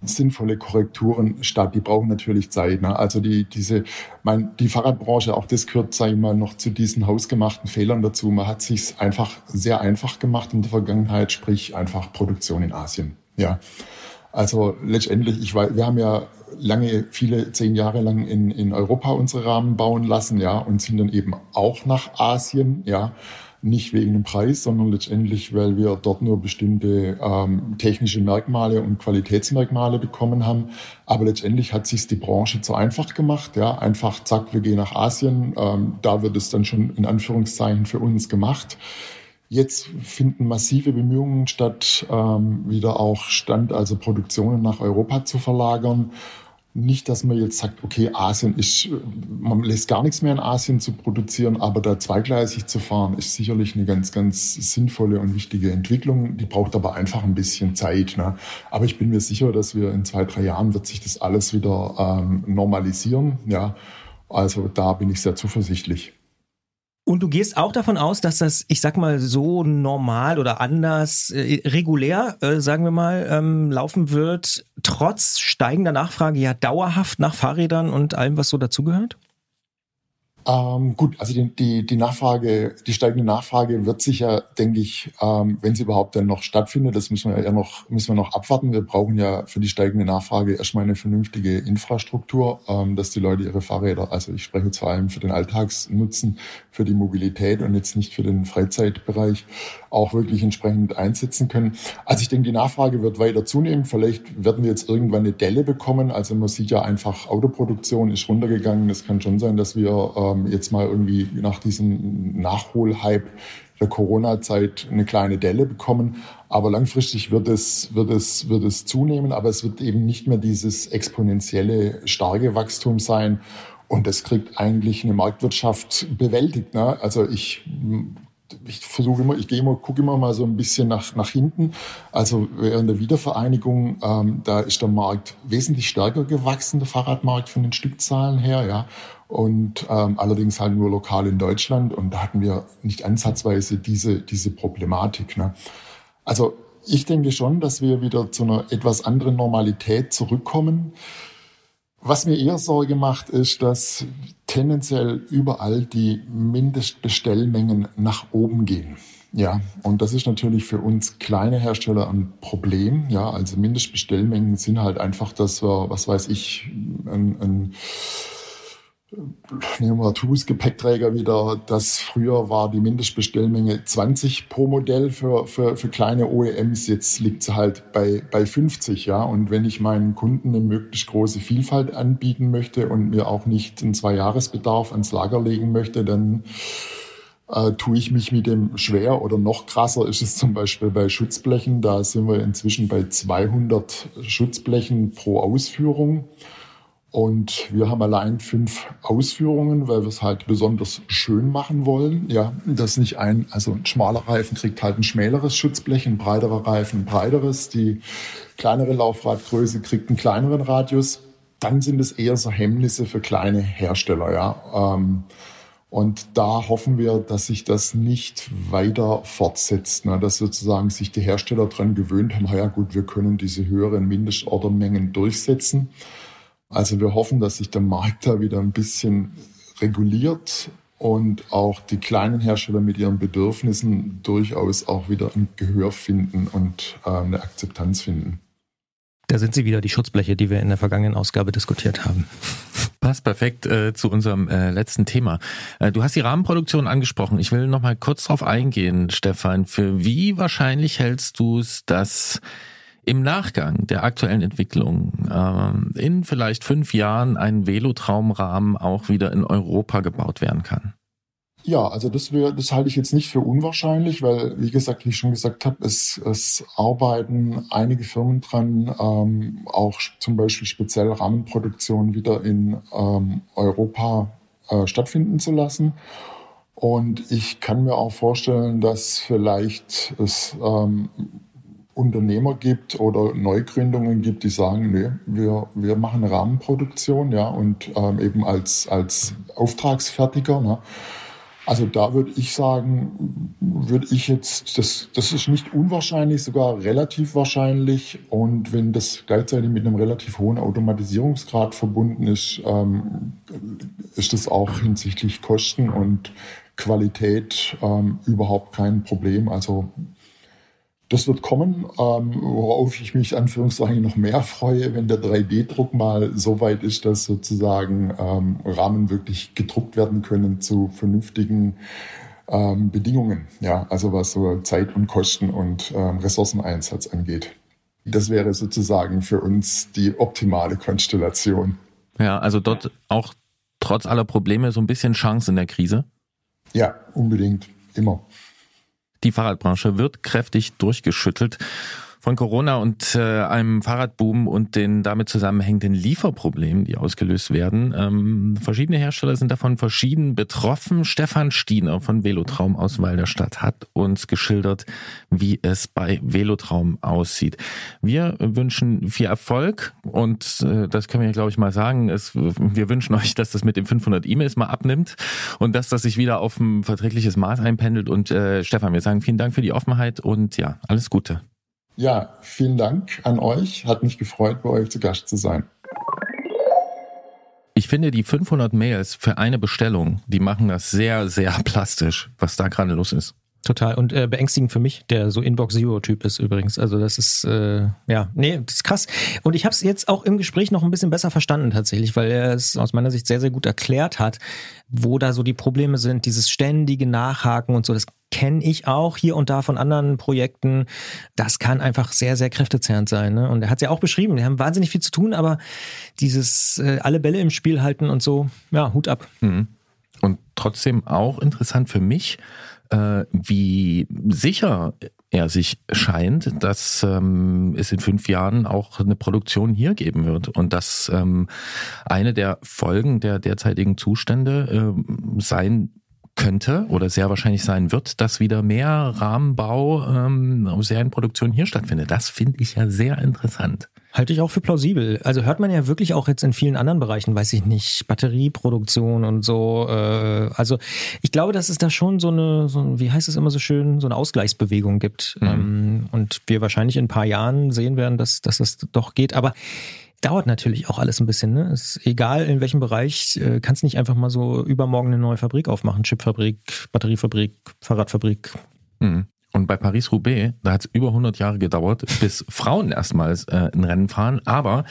sinnvolle Korrekturen statt. Die brauchen natürlich Zeit. Ne? Also die, diese, mein, die Fahrradbranche, auch das gehört, sage ich mal, noch zu diesen hausgemachten Fehlern dazu. Man hat sich einfach sehr einfach gemacht in der Vergangenheit, sprich einfach Produktion in Asien. Ja. Also letztendlich, ich weiß, wir haben ja lange, viele, zehn Jahre lang in, in Europa unsere Rahmen bauen lassen, ja, und sind dann eben auch nach Asien, ja nicht wegen dem Preis, sondern letztendlich, weil wir dort nur bestimmte ähm, technische Merkmale und Qualitätsmerkmale bekommen haben. Aber letztendlich hat sich die Branche zu einfach gemacht. Ja, einfach zack, wir gehen nach Asien. Ähm, da wird es dann schon in Anführungszeichen für uns gemacht. Jetzt finden massive Bemühungen statt, ähm, wieder auch Stand, also Produktionen nach Europa zu verlagern. Nicht, dass man jetzt sagt, okay, Asien ist, man lässt gar nichts mehr in Asien zu produzieren, aber da zweigleisig zu fahren, ist sicherlich eine ganz, ganz sinnvolle und wichtige Entwicklung. Die braucht aber einfach ein bisschen Zeit. Ne? Aber ich bin mir sicher, dass wir in zwei, drei Jahren wird sich das alles wieder ähm, normalisieren. Ja, also da bin ich sehr zuversichtlich. Und du gehst auch davon aus, dass das, ich sag mal, so normal oder anders, äh, regulär, äh, sagen wir mal, ähm, laufen wird, trotz steigender Nachfrage ja dauerhaft nach Fahrrädern und allem, was so dazugehört? Ähm, gut, also die, die, die Nachfrage, die steigende Nachfrage wird sicher, denke ich, ähm, wenn sie überhaupt dann noch stattfindet, das müssen wir ja noch, müssen wir noch abwarten. Wir brauchen ja für die steigende Nachfrage erstmal eine vernünftige Infrastruktur, ähm, dass die Leute ihre Fahrräder, also ich spreche jetzt vor allem für den Alltagsnutzen, für die Mobilität und jetzt nicht für den Freizeitbereich auch wirklich entsprechend einsetzen können. Also ich denke, die Nachfrage wird weiter zunehmen. Vielleicht werden wir jetzt irgendwann eine Delle bekommen. Also man sieht ja einfach, Autoproduktion ist runtergegangen. Es kann schon sein, dass wir ähm, jetzt mal irgendwie nach diesem Nachholhype der Corona-Zeit eine kleine Delle bekommen. Aber langfristig wird es, wird es, wird es zunehmen. Aber es wird eben nicht mehr dieses exponentielle, starke Wachstum sein. Und das kriegt eigentlich eine Marktwirtschaft bewältigt. Ne? Also ich ich versuche immer, ich gehe immer, gucke immer mal so ein bisschen nach, nach hinten. Also während der Wiedervereinigung, ähm, da ist der Markt wesentlich stärker gewachsen, der Fahrradmarkt von den Stückzahlen her, ja. Und ähm, allerdings halt nur lokal in Deutschland. Und da hatten wir nicht ansatzweise diese, diese Problematik. Ne? Also ich denke schon, dass wir wieder zu einer etwas anderen Normalität zurückkommen. Was mir eher Sorge macht, ist, dass tendenziell überall die Mindestbestellmengen nach oben gehen. Ja, und das ist natürlich für uns kleine Hersteller ein Problem. Ja, also Mindestbestellmengen sind halt einfach, dass wir, was weiß ich, ein, ein nehmen wir TUS Gepäckträger wieder, das früher war die Mindestbestellmenge 20 pro Modell für, für, für kleine OEMs, jetzt liegt sie halt bei, bei 50, ja. Und wenn ich meinen Kunden eine möglichst große Vielfalt anbieten möchte und mir auch nicht einen Zweijahresbedarf ans Lager legen möchte, dann äh, tue ich mich mit dem schwer oder noch krasser ist es zum Beispiel bei Schutzblechen. Da sind wir inzwischen bei 200 Schutzblechen pro Ausführung. Und wir haben allein fünf Ausführungen, weil wir es halt besonders schön machen wollen. Ja, dass nicht ein, also ein schmaler Reifen kriegt halt ein schmäleres Schutzblech, ein breiterer Reifen ein breiteres. Die kleinere Laufradgröße kriegt einen kleineren Radius. Dann sind es eher so Hemmnisse für kleine Hersteller, ja. Ähm, und da hoffen wir, dass sich das nicht weiter fortsetzt, ne? dass sozusagen sich die Hersteller dran gewöhnt haben, ja gut, wir können diese höheren Mindestordermengen durchsetzen. Also wir hoffen, dass sich der Markt da wieder ein bisschen reguliert und auch die kleinen Hersteller mit ihren Bedürfnissen durchaus auch wieder ein Gehör finden und äh, eine Akzeptanz finden. Da sind sie wieder, die Schutzbleche, die wir in der vergangenen Ausgabe diskutiert haben. Passt perfekt äh, zu unserem äh, letzten Thema. Äh, du hast die Rahmenproduktion angesprochen. Ich will noch mal kurz darauf eingehen, Stefan. Für wie wahrscheinlich hältst du es, dass im Nachgang der aktuellen Entwicklung äh, in vielleicht fünf Jahren ein Velotraumrahmen auch wieder in Europa gebaut werden kann? Ja, also das wäre, das halte ich jetzt nicht für unwahrscheinlich, weil, wie gesagt, wie ich schon gesagt habe, es, es arbeiten einige Firmen dran, ähm, auch zum Beispiel speziell Rahmenproduktion wieder in ähm, Europa äh, stattfinden zu lassen. Und ich kann mir auch vorstellen, dass vielleicht es ähm, Unternehmer gibt oder Neugründungen gibt, die sagen, nee, wir, wir machen Rahmenproduktion, ja, und ähm, eben als, als Auftragsfertiger. Ne? Also da würde ich sagen, würde ich jetzt, das, das ist nicht unwahrscheinlich, sogar relativ wahrscheinlich. Und wenn das gleichzeitig mit einem relativ hohen Automatisierungsgrad verbunden ist, ähm, ist das auch hinsichtlich Kosten und Qualität ähm, überhaupt kein Problem. Also das wird kommen, ähm, worauf ich mich Anführungszeichen noch mehr freue, wenn der 3D-Druck mal so weit ist, dass sozusagen ähm, Rahmen wirklich gedruckt werden können zu vernünftigen ähm, Bedingungen. Ja, also was so Zeit und Kosten und ähm, Ressourceneinsatz angeht. Das wäre sozusagen für uns die optimale Konstellation. Ja, also dort auch trotz aller Probleme so ein bisschen Chance in der Krise? Ja, unbedingt. Immer. Die Fahrradbranche wird kräftig durchgeschüttelt von Corona und äh, einem Fahrradboom und den damit zusammenhängenden Lieferproblemen, die ausgelöst werden. Ähm, verschiedene Hersteller sind davon verschieden betroffen. Stefan Stiener von Velotraum aus Walderstadt hat uns geschildert, wie es bei Velotraum aussieht. Wir wünschen viel Erfolg und äh, das können wir, glaube ich, mal sagen. Es, wir wünschen euch, dass das mit den 500 E-Mails mal abnimmt und dass das sich wieder auf ein verträgliches Maß einpendelt. Und äh, Stefan, wir sagen vielen Dank für die Offenheit und ja, alles Gute. Ja, vielen Dank an euch. Hat mich gefreut, bei euch zu Gast zu sein. Ich finde, die 500 Mails für eine Bestellung, die machen das sehr, sehr plastisch, was da gerade los ist. Total. Und äh, beängstigend für mich, der so Inbox Zero-Typ ist übrigens. Also das ist, äh, ja, nee, das ist krass. Und ich habe es jetzt auch im Gespräch noch ein bisschen besser verstanden tatsächlich, weil er es aus meiner Sicht sehr, sehr gut erklärt hat, wo da so die Probleme sind, dieses ständige Nachhaken und so. Das kenne ich auch hier und da von anderen Projekten. Das kann einfach sehr, sehr kräftezehrend sein. Ne? Und er hat es ja auch beschrieben, wir haben wahnsinnig viel zu tun, aber dieses äh, alle Bälle im Spiel halten und so, ja, Hut ab. Mhm. Und trotzdem auch interessant für mich, äh, wie sicher er sich scheint, dass ähm, es in fünf Jahren auch eine Produktion hier geben wird und dass ähm, eine der Folgen der derzeitigen Zustände äh, sein könnte oder sehr wahrscheinlich sein wird, dass wieder mehr Rahmenbau ähm, Serienproduktion hier stattfindet. Das finde ich ja sehr interessant. Halte ich auch für plausibel. Also hört man ja wirklich auch jetzt in vielen anderen Bereichen, weiß ich nicht, Batterieproduktion und so. Äh, also ich glaube, dass es da schon so eine, so, wie heißt es immer so schön, so eine Ausgleichsbewegung gibt. Mhm. Ähm, und wir wahrscheinlich in ein paar Jahren sehen werden, dass, dass das doch geht. Aber dauert natürlich auch alles ein bisschen. Ne? Ist egal in welchem Bereich, äh, kannst nicht einfach mal so übermorgen eine neue Fabrik aufmachen. Chipfabrik, Batteriefabrik, Fahrradfabrik. Mhm. Und bei Paris-Roubaix, da hat es über 100 Jahre gedauert, bis Frauen erstmals äh, ein Rennen fahren. Aber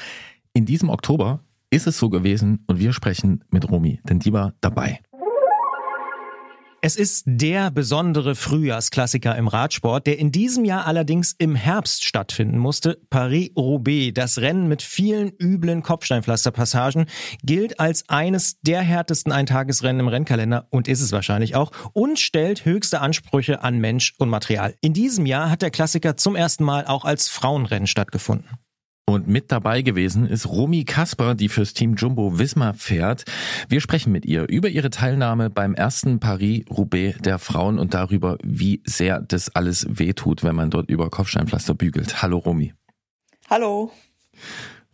in diesem Oktober ist es so gewesen und wir sprechen mit Romy, denn die war dabei. Es ist der besondere Frühjahrsklassiker im Radsport, der in diesem Jahr allerdings im Herbst stattfinden musste. Paris-Roubaix, das Rennen mit vielen üblen Kopfsteinpflasterpassagen, gilt als eines der härtesten Eintagesrennen im Rennkalender und ist es wahrscheinlich auch und stellt höchste Ansprüche an Mensch und Material. In diesem Jahr hat der Klassiker zum ersten Mal auch als Frauenrennen stattgefunden. Und mit dabei gewesen ist Romy Kasper, die fürs Team Jumbo Wismar fährt. Wir sprechen mit ihr über ihre Teilnahme beim ersten Paris-Roubaix der Frauen und darüber, wie sehr das alles wehtut, wenn man dort über Kopfsteinpflaster bügelt. Hallo Romy. Hallo.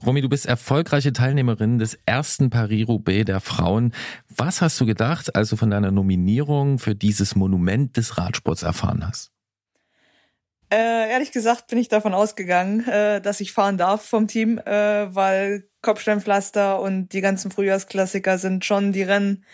Romy, du bist erfolgreiche Teilnehmerin des ersten Paris-Roubaix der Frauen. Was hast du gedacht, als du von deiner Nominierung für dieses Monument des Radsports erfahren hast? Äh, ehrlich gesagt bin ich davon ausgegangen, äh, dass ich fahren darf vom Team, äh, weil Kopfsteinpflaster und die ganzen Frühjahrsklassiker sind schon die Rennen,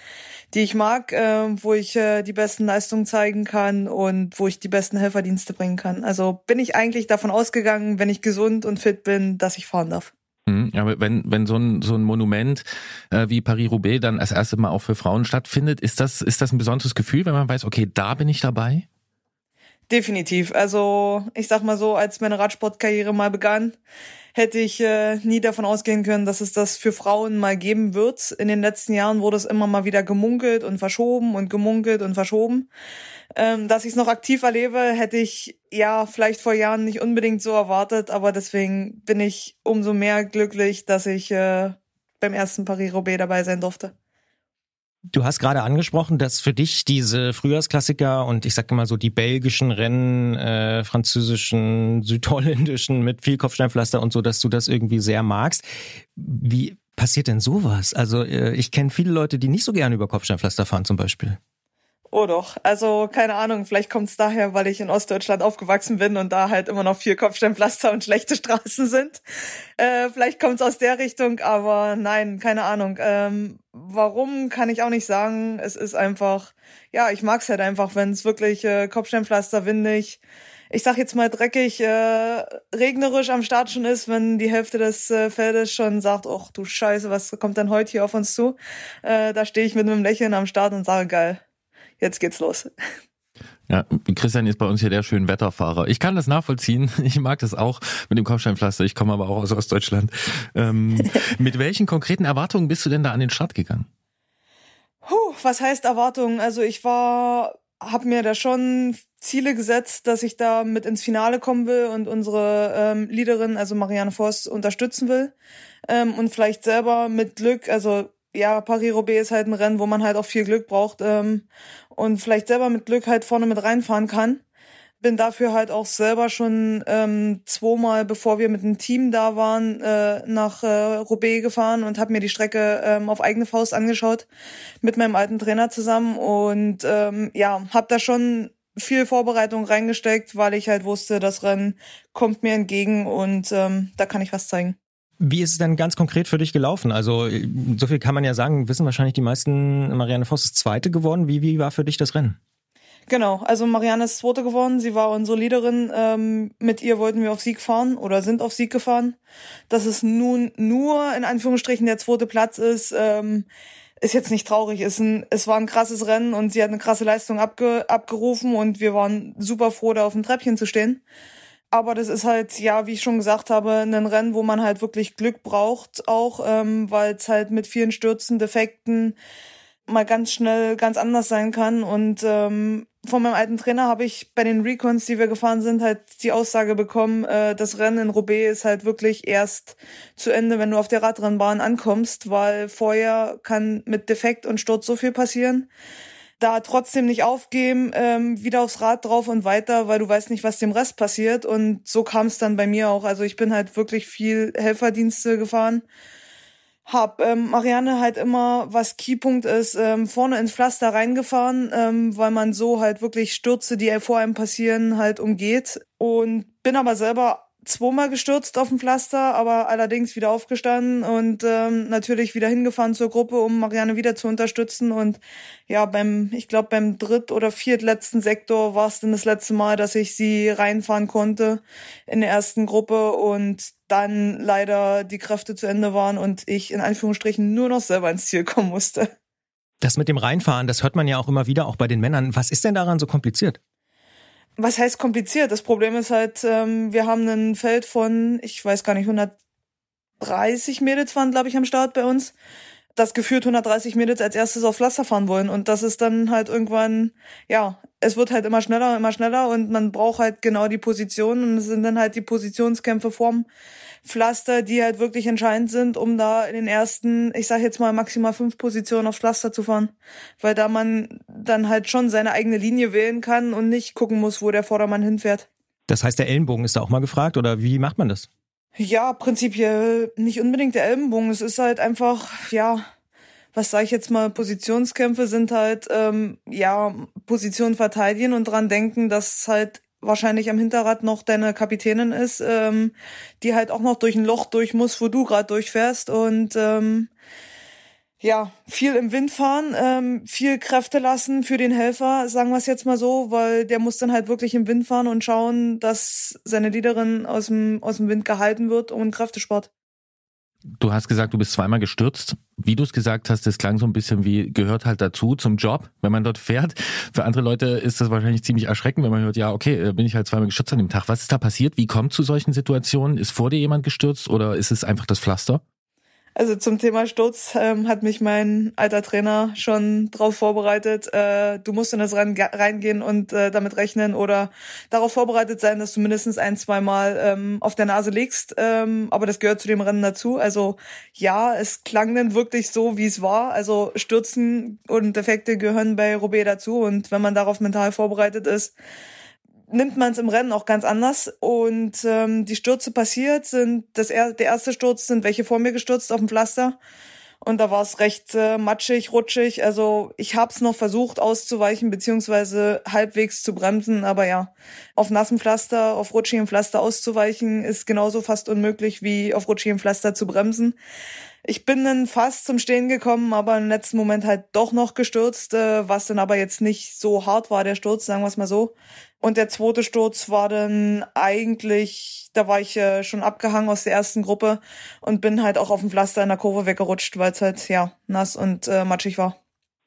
die ich mag, äh, wo ich äh, die besten Leistungen zeigen kann und wo ich die besten Helferdienste bringen kann. Also bin ich eigentlich davon ausgegangen, wenn ich gesund und fit bin, dass ich fahren darf. Mhm, aber wenn, wenn so ein, so ein Monument äh, wie Paris-Roubaix dann als erstes Mal auch für Frauen stattfindet, ist das, ist das ein besonderes Gefühl, wenn man weiß, okay, da bin ich dabei? Definitiv. Also ich sag mal so, als meine Radsportkarriere mal begann, hätte ich äh, nie davon ausgehen können, dass es das für Frauen mal geben wird. In den letzten Jahren wurde es immer mal wieder gemunkelt und verschoben und gemunkelt und verschoben. Ähm, dass ich es noch aktiv erlebe, hätte ich ja vielleicht vor Jahren nicht unbedingt so erwartet, aber deswegen bin ich umso mehr glücklich, dass ich äh, beim ersten Paris-Roubaix dabei sein durfte. Du hast gerade angesprochen, dass für dich diese Frühjahrsklassiker und ich sage mal so die belgischen Rennen, äh, französischen, südholländischen mit viel Kopfsteinpflaster und so, dass du das irgendwie sehr magst. Wie passiert denn sowas? Also äh, ich kenne viele Leute, die nicht so gerne über Kopfsteinpflaster fahren zum Beispiel. Oh doch, also keine Ahnung, vielleicht kommt es daher, weil ich in Ostdeutschland aufgewachsen bin und da halt immer noch viel Kopfsteinpflaster und schlechte Straßen sind. Äh, vielleicht kommt es aus der Richtung, aber nein, keine Ahnung. Ähm, warum kann ich auch nicht sagen. Es ist einfach, ja, ich mag's halt einfach, wenn es wirklich äh, Kopfsteinpflaster windig, ich sag jetzt mal dreckig, äh, regnerisch am Start schon ist, wenn die Hälfte des äh, Feldes schon sagt, ach du Scheiße, was kommt denn heute hier auf uns zu? Äh, da stehe ich mit einem Lächeln am Start und sage, geil, jetzt geht's los. Ja, Christian ist bei uns hier der schöne Wetterfahrer. Ich kann das nachvollziehen. Ich mag das auch mit dem Kopfsteinpflaster. Ich komme aber auch aus Ostdeutschland. Ähm, mit welchen konkreten Erwartungen bist du denn da an den Start gegangen? Puh, was heißt Erwartungen? Also ich war, habe mir da schon Ziele gesetzt, dass ich da mit ins Finale kommen will und unsere ähm, Leaderin, also Marianne Voss, unterstützen will. Ähm, und vielleicht selber mit Glück, also ja, Paris-Roubaix ist halt ein Rennen, wo man halt auch viel Glück braucht ähm, und vielleicht selber mit Glück halt vorne mit reinfahren kann. Bin dafür halt auch selber schon ähm, zweimal, bevor wir mit dem Team da waren, äh, nach äh, Roubaix gefahren und habe mir die Strecke ähm, auf eigene Faust angeschaut mit meinem alten Trainer zusammen und ähm, ja, habe da schon viel Vorbereitung reingesteckt, weil ich halt wusste, das Rennen kommt mir entgegen und ähm, da kann ich was zeigen. Wie ist es denn ganz konkret für dich gelaufen? Also, so viel kann man ja sagen, wissen wahrscheinlich die meisten, Marianne Voss ist Zweite geworden. Wie, wie war für dich das Rennen? Genau, also Marianne ist Zweite geworden. Sie war unsere Leaderin. Ähm, mit ihr wollten wir auf Sieg fahren oder sind auf Sieg gefahren. Dass es nun nur in Anführungsstrichen der zweite Platz ist, ähm, ist jetzt nicht traurig. Ist ein, es war ein krasses Rennen und sie hat eine krasse Leistung abge, abgerufen und wir waren super froh, da auf dem Treppchen zu stehen. Aber das ist halt, ja, wie ich schon gesagt habe, ein Rennen, wo man halt wirklich Glück braucht, auch, ähm, weil es halt mit vielen Stürzen, Defekten mal ganz schnell ganz anders sein kann. Und ähm, von meinem alten Trainer habe ich bei den Recons, die wir gefahren sind, halt die Aussage bekommen, äh, das Rennen in Roubaix ist halt wirklich erst zu Ende, wenn du auf der Radrennbahn ankommst, weil vorher kann mit Defekt und Sturz so viel passieren da trotzdem nicht aufgeben, ähm, wieder aufs Rad drauf und weiter, weil du weißt nicht, was dem Rest passiert. Und so kam es dann bei mir auch. Also ich bin halt wirklich viel Helferdienste gefahren. Hab ähm, Marianne halt immer, was Keypunkt ist, ähm, vorne ins Pflaster reingefahren, ähm, weil man so halt wirklich Stürze, die vor einem passieren, halt umgeht. Und bin aber selber zweimal gestürzt auf dem Pflaster, aber allerdings wieder aufgestanden und ähm, natürlich wieder hingefahren zur Gruppe, um Marianne wieder zu unterstützen. Und ja, beim, ich glaube, beim dritt- oder viertletzten Sektor war es dann das letzte Mal, dass ich sie reinfahren konnte in der ersten Gruppe und dann leider die Kräfte zu Ende waren und ich in Anführungsstrichen nur noch selber ins Ziel kommen musste. Das mit dem Reinfahren, das hört man ja auch immer wieder, auch bei den Männern. Was ist denn daran so kompliziert? Was heißt kompliziert? Das Problem ist halt, ähm, wir haben ein Feld von, ich weiß gar nicht, 130 Mädels waren, glaube ich, am Start bei uns, das geführt 130 Mädels als erstes auf Pflaster fahren wollen. Und das ist dann halt irgendwann, ja, es wird halt immer schneller und immer schneller und man braucht halt genau die Position und es sind dann halt die Positionskämpfe vorm Pflaster, die halt wirklich entscheidend sind, um da in den ersten, ich sag jetzt mal maximal fünf Positionen aufs Pflaster zu fahren. Weil da man dann halt schon seine eigene Linie wählen kann und nicht gucken muss, wo der Vordermann hinfährt. Das heißt, der Ellenbogen ist da auch mal gefragt oder wie macht man das? Ja, prinzipiell nicht unbedingt der Ellenbogen. Es ist halt einfach, ja, was sage ich jetzt mal, Positionskämpfe sind halt, ähm, ja, Position verteidigen und dran denken, dass halt wahrscheinlich am Hinterrad noch deine Kapitänin ist, ähm, die halt auch noch durch ein Loch durch muss, wo du gerade durchfährst und ähm, ja, viel im Wind fahren, ähm, viel Kräfte lassen für den Helfer, sagen wir es jetzt mal so, weil der muss dann halt wirklich im Wind fahren und schauen, dass seine Leaderin aus dem, aus dem Wind gehalten wird und Kräftesport. Du hast gesagt, du bist zweimal gestürzt. Wie du es gesagt hast, das klang so ein bisschen wie gehört halt dazu zum Job, wenn man dort fährt. Für andere Leute ist das wahrscheinlich ziemlich erschreckend, wenn man hört, ja, okay, bin ich halt zweimal gestürzt an dem Tag. Was ist da passiert? Wie kommt zu solchen Situationen? Ist vor dir jemand gestürzt oder ist es einfach das Pflaster? Also zum Thema Sturz ähm, hat mich mein alter Trainer schon drauf vorbereitet. Äh, du musst in das Rennen reingehen und äh, damit rechnen oder darauf vorbereitet sein, dass du mindestens ein, zwei Mal ähm, auf der Nase liegst. Ähm, aber das gehört zu dem Rennen dazu. Also ja, es klang dann wirklich so, wie es war. Also Stürzen und Defekte gehören bei Roubaix dazu. Und wenn man darauf mental vorbereitet ist, nimmt man es im Rennen auch ganz anders. Und ähm, die Stürze passiert sind, das er, der erste Sturz sind welche vor mir gestürzt auf dem Pflaster. Und da war es recht äh, matschig, rutschig. Also ich habe es noch versucht auszuweichen, beziehungsweise halbwegs zu bremsen. Aber ja, auf nassem Pflaster, auf rutschigem Pflaster auszuweichen, ist genauso fast unmöglich wie auf rutschigem Pflaster zu bremsen. Ich bin dann fast zum Stehen gekommen, aber im letzten Moment halt doch noch gestürzt, äh, was dann aber jetzt nicht so hart war, der Sturz, sagen wir es mal so. Und der zweite Sturz war dann eigentlich, da war ich äh, schon abgehangen aus der ersten Gruppe und bin halt auch auf dem Pflaster in der Kurve weggerutscht, weil es halt ja nass und äh, matschig war.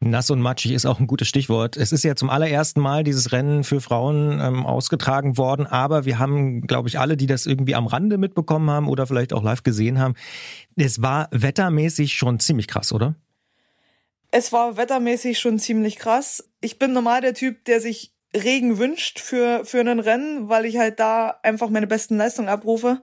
Nass und matschig ist auch ein gutes Stichwort. Es ist ja zum allerersten Mal dieses Rennen für Frauen ähm, ausgetragen worden, aber wir haben, glaube ich, alle, die das irgendwie am Rande mitbekommen haben oder vielleicht auch live gesehen haben, es war wettermäßig schon ziemlich krass, oder? Es war wettermäßig schon ziemlich krass. Ich bin normal der Typ, der sich Regen wünscht für, für einen Rennen, weil ich halt da einfach meine besten Leistungen abrufe.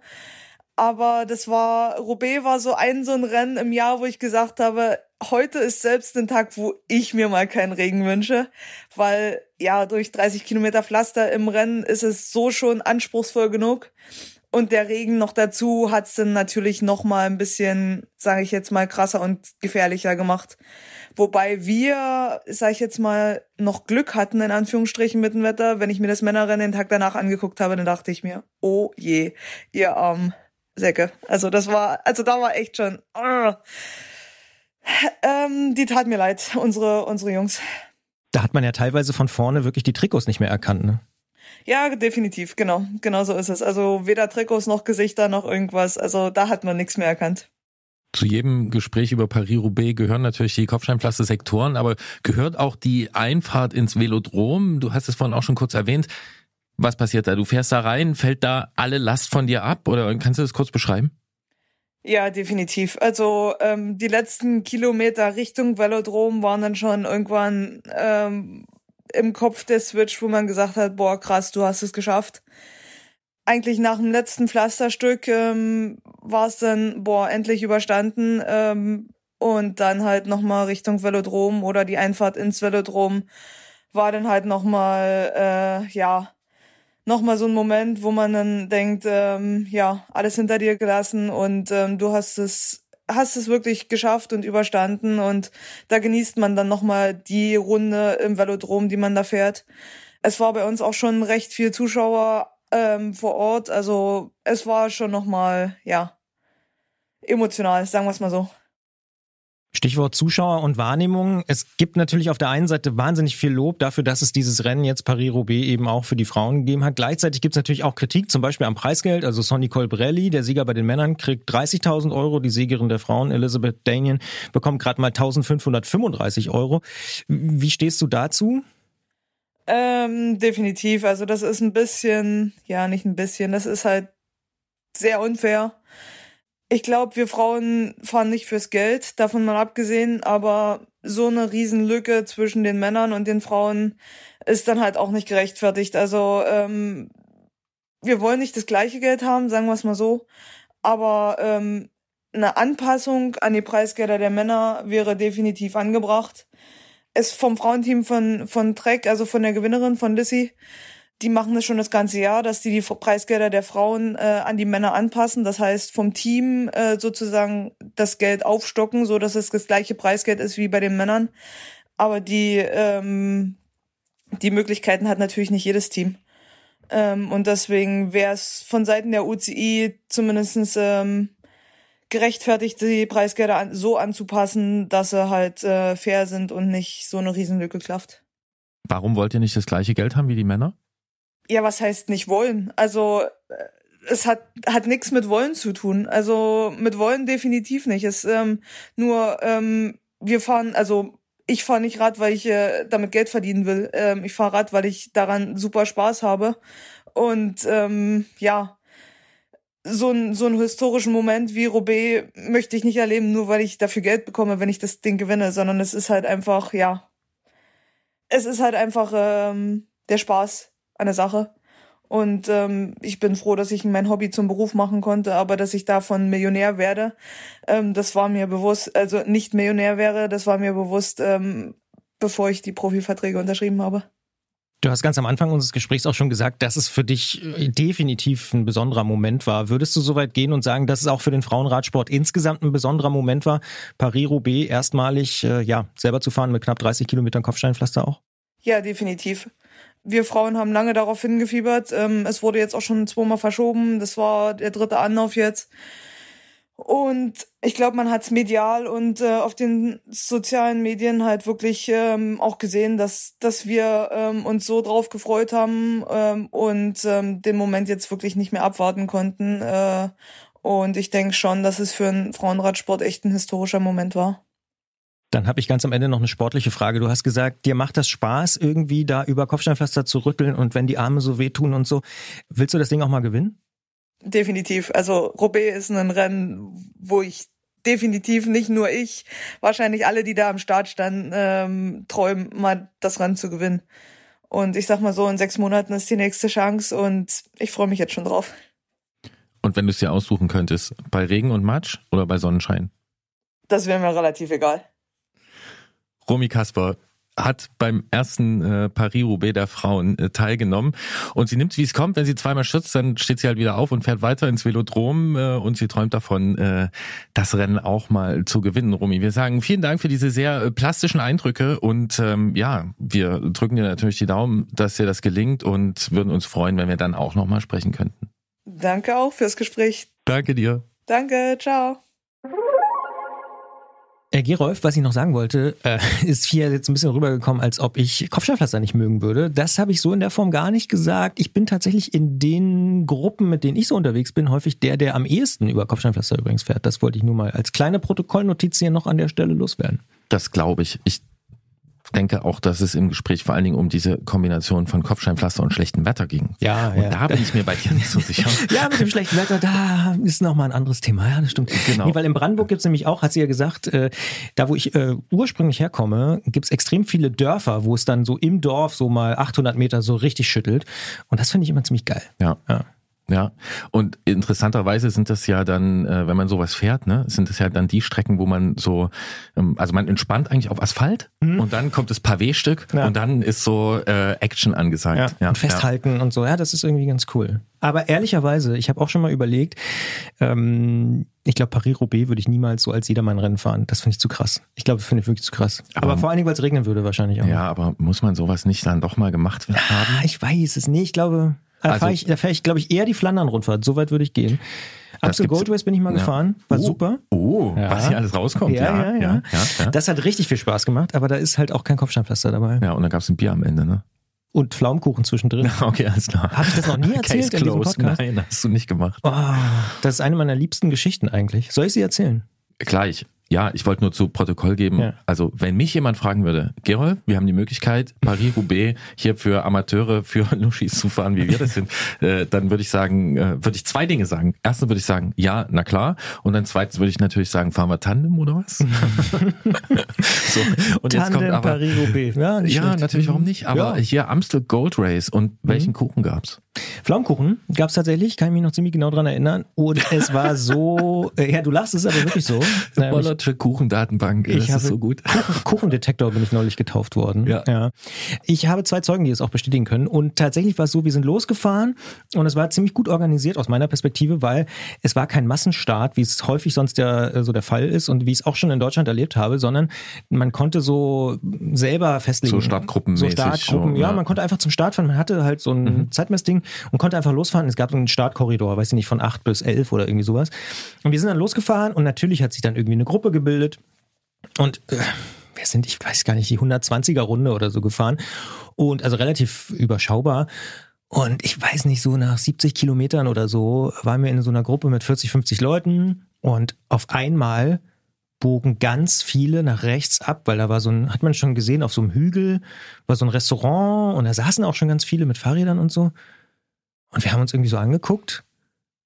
Aber das war, Roubaix war so ein, so ein Rennen im Jahr, wo ich gesagt habe, heute ist selbst ein Tag, wo ich mir mal keinen Regen wünsche, weil ja, durch 30 Kilometer Pflaster im Rennen ist es so schon anspruchsvoll genug. Und der Regen noch dazu hat's dann natürlich noch mal ein bisschen, sage ich jetzt mal, krasser und gefährlicher gemacht. Wobei wir, sag ich jetzt mal, noch Glück hatten, in Anführungsstrichen, mit dem Wetter. Wenn ich mir das Männerrennen den Tag danach angeguckt habe, dann dachte ich mir, oh je, ihr armen Säcke. Also das war, also da war echt schon, uh, ähm, die tat mir leid, unsere, unsere Jungs. Da hat man ja teilweise von vorne wirklich die Trikots nicht mehr erkannt, ne? Ja, definitiv, genau. Genau so ist es. Also weder Trikots noch Gesichter noch irgendwas. Also da hat man nichts mehr erkannt. Zu jedem Gespräch über Paris-Roubaix gehören natürlich die Kopfsteinpflaster-Sektoren, aber gehört auch die Einfahrt ins Velodrom? Du hast es vorhin auch schon kurz erwähnt. Was passiert da? Du fährst da rein, fällt da alle Last von dir ab oder kannst du das kurz beschreiben? Ja, definitiv. Also ähm, die letzten Kilometer Richtung Velodrom waren dann schon irgendwann ähm, im Kopf der Switch, wo man gesagt hat, boah, krass, du hast es geschafft. Eigentlich nach dem letzten Pflasterstück ähm, war es dann, boah, endlich überstanden. Ähm, und dann halt nochmal Richtung Velodrom oder die Einfahrt ins Velodrom war dann halt nochmal, äh, ja, nochmal so ein Moment, wo man dann denkt, ähm, ja, alles hinter dir gelassen und ähm, du hast es hast es wirklich geschafft und überstanden und da genießt man dann nochmal die Runde im Velodrom, die man da fährt. Es war bei uns auch schon recht viel Zuschauer ähm, vor Ort, also es war schon nochmal, ja, emotional, sagen wir es mal so. Stichwort Zuschauer und Wahrnehmung. Es gibt natürlich auf der einen Seite wahnsinnig viel Lob dafür, dass es dieses Rennen jetzt Paris-Roubaix eben auch für die Frauen gegeben hat. Gleichzeitig gibt es natürlich auch Kritik, zum Beispiel am Preisgeld. Also Sonny Colbrelli, der Sieger bei den Männern, kriegt 30.000 Euro. Die Siegerin der Frauen, Elizabeth Danian, bekommt gerade mal 1.535 Euro. Wie stehst du dazu? Ähm, definitiv. Also das ist ein bisschen, ja, nicht ein bisschen, das ist halt sehr unfair ich glaube, wir Frauen fahren nicht fürs Geld, davon mal abgesehen, aber so eine Riesenlücke zwischen den Männern und den Frauen ist dann halt auch nicht gerechtfertigt. Also ähm, wir wollen nicht das gleiche Geld haben, sagen wir es mal so, aber ähm, eine Anpassung an die Preisgelder der Männer wäre definitiv angebracht. Es vom Frauenteam von von Trek, also von der Gewinnerin von Lissy, die machen das schon das ganze Jahr, dass die die Preisgelder der Frauen äh, an die Männer anpassen. Das heißt, vom Team äh, sozusagen das Geld aufstocken, so dass es das gleiche Preisgeld ist wie bei den Männern. Aber die ähm, die Möglichkeiten hat natürlich nicht jedes Team. Ähm, und deswegen wäre es von Seiten der UCI zumindestens ähm, gerechtfertigt, die Preisgelder an, so anzupassen, dass sie halt äh, fair sind und nicht so eine Riesenlücke klafft. Warum wollt ihr nicht das gleiche Geld haben wie die Männer? Ja, was heißt nicht wollen? Also äh, es hat hat nichts mit wollen zu tun. Also mit wollen definitiv nicht. Es ähm, nur ähm, wir fahren, also ich fahre nicht Rad, weil ich äh, damit Geld verdienen will. Ähm, ich fahre Rad, weil ich daran super Spaß habe. Und ähm, ja, so ein so einen historischen Moment wie Roubaix möchte ich nicht erleben, nur weil ich dafür Geld bekomme, wenn ich das Ding gewinne, sondern es ist halt einfach, ja, es ist halt einfach ähm, der Spaß, eine Sache. Und ähm, ich bin froh, dass ich mein Hobby zum Beruf machen konnte, aber dass ich davon Millionär werde, ähm, das war mir bewusst, also nicht Millionär wäre, das war mir bewusst, ähm, bevor ich die Profiverträge unterschrieben habe. Du hast ganz am Anfang unseres Gesprächs auch schon gesagt, dass es für dich äh, definitiv ein besonderer Moment war. Würdest du so weit gehen und sagen, dass es auch für den Frauenradsport insgesamt ein besonderer Moment war, Paris-Roubaix erstmalig äh, ja, selber zu fahren mit knapp 30 Kilometern Kopfsteinpflaster auch? Ja, definitiv wir Frauen haben lange darauf hingefiebert. Ähm, es wurde jetzt auch schon zweimal verschoben. Das war der dritte Anlauf jetzt. Und ich glaube, man hat es medial und äh, auf den sozialen Medien halt wirklich ähm, auch gesehen, dass, dass wir ähm, uns so drauf gefreut haben ähm, und ähm, den Moment jetzt wirklich nicht mehr abwarten konnten. Äh, und ich denke schon, dass es für einen Frauenradsport echt ein historischer Moment war. Dann habe ich ganz am Ende noch eine sportliche Frage. Du hast gesagt, dir macht das Spaß, irgendwie da über Kopfsteinpflaster zu rütteln und wenn die Arme so wehtun und so. Willst du das Ding auch mal gewinnen? Definitiv. Also Roubaix ist ein Rennen, wo ich definitiv nicht nur ich, wahrscheinlich alle, die da am Start standen, ähm, träumen, mal das Rennen zu gewinnen. Und ich sag mal so, in sechs Monaten ist die nächste Chance und ich freue mich jetzt schon drauf. Und wenn du es dir aussuchen könntest, bei Regen und Matsch oder bei Sonnenschein? Das wäre mir relativ egal. Romy Kasper hat beim ersten äh, Paris-Roubaix der Frauen äh, teilgenommen und sie nimmt, wie es kommt, wenn sie zweimal schützt, dann steht sie halt wieder auf und fährt weiter ins Velodrom äh, und sie träumt davon, äh, das Rennen auch mal zu gewinnen, Romy. Wir sagen vielen Dank für diese sehr äh, plastischen Eindrücke und ähm, ja, wir drücken dir natürlich die Daumen, dass dir das gelingt und würden uns freuen, wenn wir dann auch nochmal sprechen könnten. Danke auch fürs Gespräch. Danke dir. Danke, ciao. Herr Gerolf, was ich noch sagen wollte, äh, ist hier jetzt ein bisschen rübergekommen, als ob ich Kopfsteinpflaster nicht mögen würde. Das habe ich so in der Form gar nicht gesagt. Ich bin tatsächlich in den Gruppen, mit denen ich so unterwegs bin, häufig der, der am ehesten über Kopfsteinpflaster übrigens fährt. Das wollte ich nur mal als kleine Protokollnotiz hier noch an der Stelle loswerden. Das glaube ich. Ich denke auch, dass es im Gespräch vor allen Dingen um diese Kombination von Kopfsteinpflaster und schlechtem Wetter ging. Ja, und ja. da bin ich mir bei dir nicht so sicher. ja, mit dem schlechten Wetter, da ist nochmal ein anderes Thema. Ja, das stimmt. Genau. Nee, weil in Brandenburg gibt's nämlich auch, hat sie ja gesagt, äh, da wo ich äh, ursprünglich herkomme, gibt's extrem viele Dörfer, wo es dann so im Dorf so mal 800 Meter so richtig schüttelt. Und das finde ich immer ziemlich geil. Ja. Ja. Ja, und interessanterweise sind das ja dann, äh, wenn man sowas fährt, ne, sind das ja dann die Strecken, wo man so, ähm, also man entspannt eigentlich auf Asphalt und dann kommt das Pavé-Stück Ja. und dann ist so äh, Action angesagt. Ja, und festhalten und so. Ja, das ist irgendwie ganz cool. Aber ehrlicherweise, ich habe auch schon mal überlegt, ähm, ich glaube, Paris-Roubaix würde ich niemals so als Jedermann-Rennen fahren. Das finde ich zu krass. Ich glaube, das finde ich wirklich zu krass. Aber, Aber- vor allen Dingen, weil es regnen würde wahrscheinlich auch. Ja. ja, aber muss man sowas nicht dann doch mal gemacht haben? Ah, ich weiß es nicht. Ich glaube, Also- fahre ich, da fahr ich glaube ich, eher die Flandern-Rundfahrt. So weit würde ich gehen. Amstel gibt's- Gold Race bin ich mal Ja. gefahren. War Oh. super. Oh, Ja. was hier alles rauskommt. Ja, ja, ja. ja, ja. Das hat richtig viel Spaß gemacht, aber da ist halt auch kein Kopfsteinpflaster dabei. Ja, und dann gab's ein Bier am Ende, ne? Und Pflaumenkuchen zwischendrin. Okay, alles klar. Habe ich das noch nie erzählt Case in diesem. Podcast? Nein, hast du nicht gemacht. Oh, das ist eine meiner liebsten Geschichten eigentlich. Soll ich sie erzählen? Gleich. Ja, ich wollte nur zu Protokoll geben. Ja. Also, wenn mich jemand fragen würde, Gerolf, wir haben die Möglichkeit, Paris-Roubaix hier für Amateure, für Luschis zu fahren, wie wir das sind, äh, dann würde ich sagen, äh, würde ich zwei Dinge sagen. Erstens würde ich sagen, ja, na klar. Und dann zweitens würde ich natürlich sagen, fahren wir Tandem oder was? so, und jetzt kommt Tandem aber. Paris-Roubaix. Ja, Ja, natürlich, warum nicht? Aber Ja. hier Amstel Gold Race und welchen Kuchen gab's? Pflaumenkuchen gab es tatsächlich, kann ich mich noch ziemlich genau dran erinnern. Und es war so, äh, ja, du lachst, es ist aber wirklich so. Ähm, Bollersche Kuchendatenbank, ich das habe ist so gut. Kuchen- Kuchendetektor bin ich neulich getauft worden. Ja. Ich habe zwei Zeugen, die es auch bestätigen können. Und tatsächlich war es so, wir sind losgefahren und es war ziemlich gut organisiert aus meiner Perspektive, weil es war kein Massenstart, wie es häufig sonst der, äh, so der Fall ist und wie ich es auch schon in Deutschland erlebt habe, sondern man konnte so selber festlegen. So Startgruppenmäßig, So Startgruppen, so, ja, ja. man konnte einfach zum Start fahren. Man hatte halt so ein Zeitmessding und konnte einfach losfahren. Es gab so einen Startkorridor, weiß ich nicht, von 8 bis 11 oder irgendwie sowas. Und wir sind dann losgefahren und natürlich hat sich dann irgendwie eine Gruppe gebildet. Und äh, wir sind, ich weiß gar nicht, die 120er Runde oder so gefahren. Und also relativ überschaubar. Und ich weiß nicht, so nach 70 Kilometern oder so waren wir in so einer Gruppe mit 40, 50 Leuten. Und auf einmal bogen ganz viele nach rechts ab, weil da war so ein, hat man schon gesehen, auf so einem Hügel war so ein Restaurant und da saßen auch schon ganz viele mit Fahrrädern und so. Und wir haben uns irgendwie so angeguckt.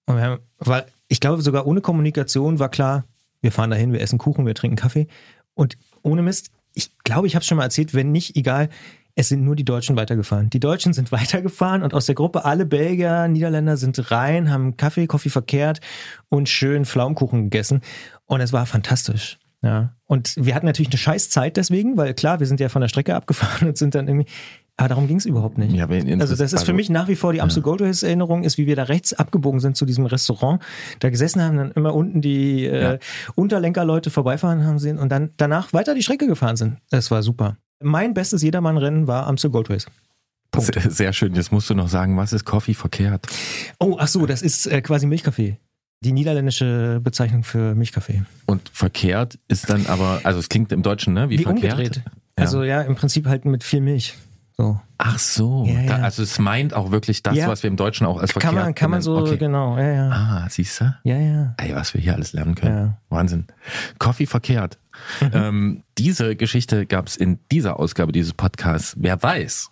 Und wir haben, weil ich glaube, sogar ohne Kommunikation war klar, wir fahren dahin, wir essen Kuchen, wir trinken Kaffee. Und ohne Mist, ich glaube, ich habe es schon mal erzählt, wenn nicht, egal, es sind nur die Deutschen weitergefahren. Die Deutschen sind weitergefahren und aus der Gruppe alle Belgier, Niederländer sind rein, haben Kaffee, Kaffee verkehrt und schön Pflaumenkuchen gegessen. Und es war fantastisch. Ja. Und wir hatten natürlich eine scheiß Zeit deswegen, weil klar, wir sind ja von der Strecke abgefahren und sind dann irgendwie. Aber darum ging es überhaupt nicht. Ja, also das ist für mich nach wie vor die Amstel Gold Race Erinnerung, ist, wie wir da rechts abgebogen sind zu diesem Restaurant, da gesessen haben, dann immer unten die äh, Ja. Unterlenkerleute vorbeifahren haben sehen und dann danach weiter die Strecke gefahren sind. Das war super. Mein bestes Jedermann-Rennen war Amstel Gold Race. Punkt. Sehr, sehr schön. Jetzt musst du noch sagen, was ist Coffee verkehrt? Oh, ach so, das ist äh, quasi Milchkaffee. Die niederländische Bezeichnung für Milchkaffee. Und verkehrt ist dann aber, also es klingt im Deutschen, ne? Wie, Wie verkehrt? umgedreht. Ja. Also ja, im Prinzip halt mit viel Milch. So. Ach so. Ja, ja. Da, also es meint auch wirklich das, Ja. was wir im Deutschen auch als verkehrt Kann man, kann man so. Okay. genau, ja, ja. Ah, siehst du? Ja, ja. Ey, was wir hier alles lernen können. Wahnsinn. Coffee verkehrt. Mhm. Ähm, diese Geschichte gab es in dieser Ausgabe dieses Podcasts. Wer weiß,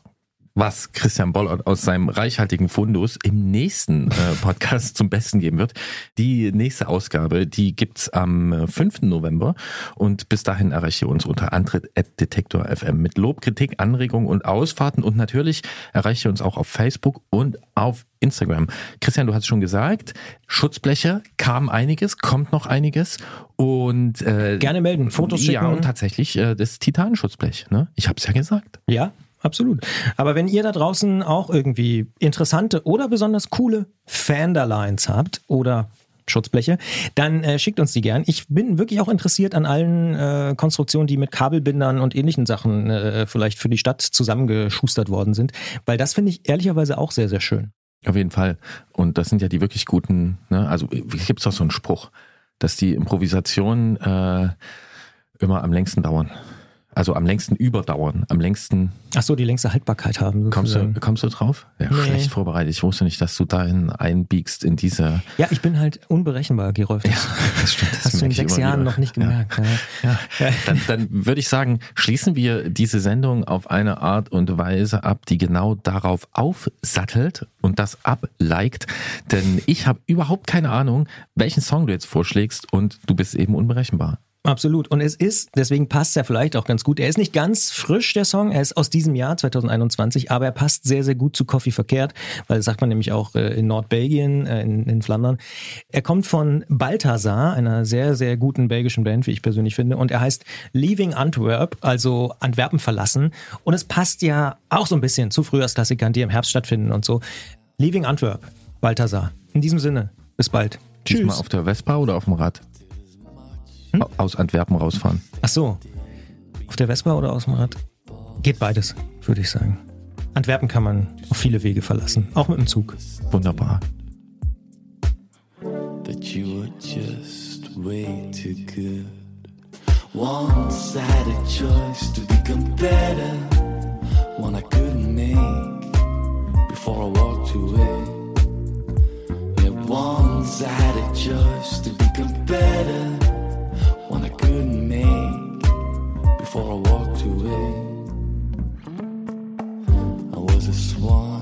was Christian Bollert aus seinem reichhaltigen Fundus im nächsten äh, Podcast zum Besten geben wird. Die nächste Ausgabe, die gibt's am äh, 5. November und bis dahin erreicht ihr uns unter antritt.detektor.fm mit Lob, Kritik, Anregungen und Ausfahrten und natürlich erreicht ihr uns auch auf Facebook und auf Instagram. Christian, du hast schon gesagt, Schutzbleche kam einiges, kommt noch einiges und äh, Gerne melden, Fotos schicken. ja und tatsächlich äh, das Titanschutzblech. Ne? Ich habe es ja gesagt. Ja, absolut. Aber wenn ihr da draußen auch irgendwie interessante oder besonders coole Fenderlines habt oder Schutzbleche, dann äh, schickt uns die gern. Ich bin wirklich auch interessiert an allen äh, Konstruktionen, die mit Kabelbindern und ähnlichen Sachen äh, vielleicht für die Stadt zusammengeschustert worden sind, weil das finde ich ehrlicherweise auch sehr, sehr schön. Auf jeden Fall. Und das sind ja die wirklich guten, ne? also gibt es doch so einen Spruch, dass die Improvisation äh, immer am längsten dauern. Also am längsten überdauern, am längsten. Ach so, die längste Haltbarkeit haben. Kommst du, kommst du drauf? Ja, Nee. schlecht vorbereitet. Ich wusste nicht, dass du dahin einbiegst in diese. Ja, ich bin halt unberechenbar, Gerolf. Das das stimmt. das hast du in sechs Jahren noch nicht Ja. gemerkt. Ja. Ja. Dann, dann würde ich sagen, schließen wir diese Sendung auf eine Art und Weise ab, die genau darauf aufsattelt und das abliked. Denn ich habe überhaupt keine Ahnung, welchen Song du jetzt vorschlägst und du bist eben unberechenbar. Absolut. Und es ist, deswegen passt er vielleicht auch ganz gut. Er ist nicht ganz frisch, der Song. Er ist aus diesem Jahr 2021, aber er passt sehr, sehr gut zu Coffee verkehrt, weil das sagt man nämlich auch äh, in Nordbelgien, äh, in, in Flandern. Er kommt von Balthasar, einer sehr, sehr guten belgischen Band, wie ich persönlich finde. Und er heißt Leaving Antwerp, also Antwerpen verlassen. Und es passt ja auch so ein bisschen zu Frühjahrsklassikern, die im Herbst stattfinden und so. Leaving Antwerp, Balthasar. In diesem Sinne, bis bald. Diesmal Tschüss. auf der Vespa oder auf dem Rad? Au- Aus Antwerpen rausfahren. Ach so. Auf der Vespa oder aus dem Rad? Geht beides, würde ich sagen. Antwerpen kann man auf viele Wege verlassen, auch mit dem Zug. Wunderbar. that you were just way too good. Once I had a choice to become better, one I couldn't make before I walked away. Yeah, once I had a choice to become better, couldn't make before I walked away. I was a swan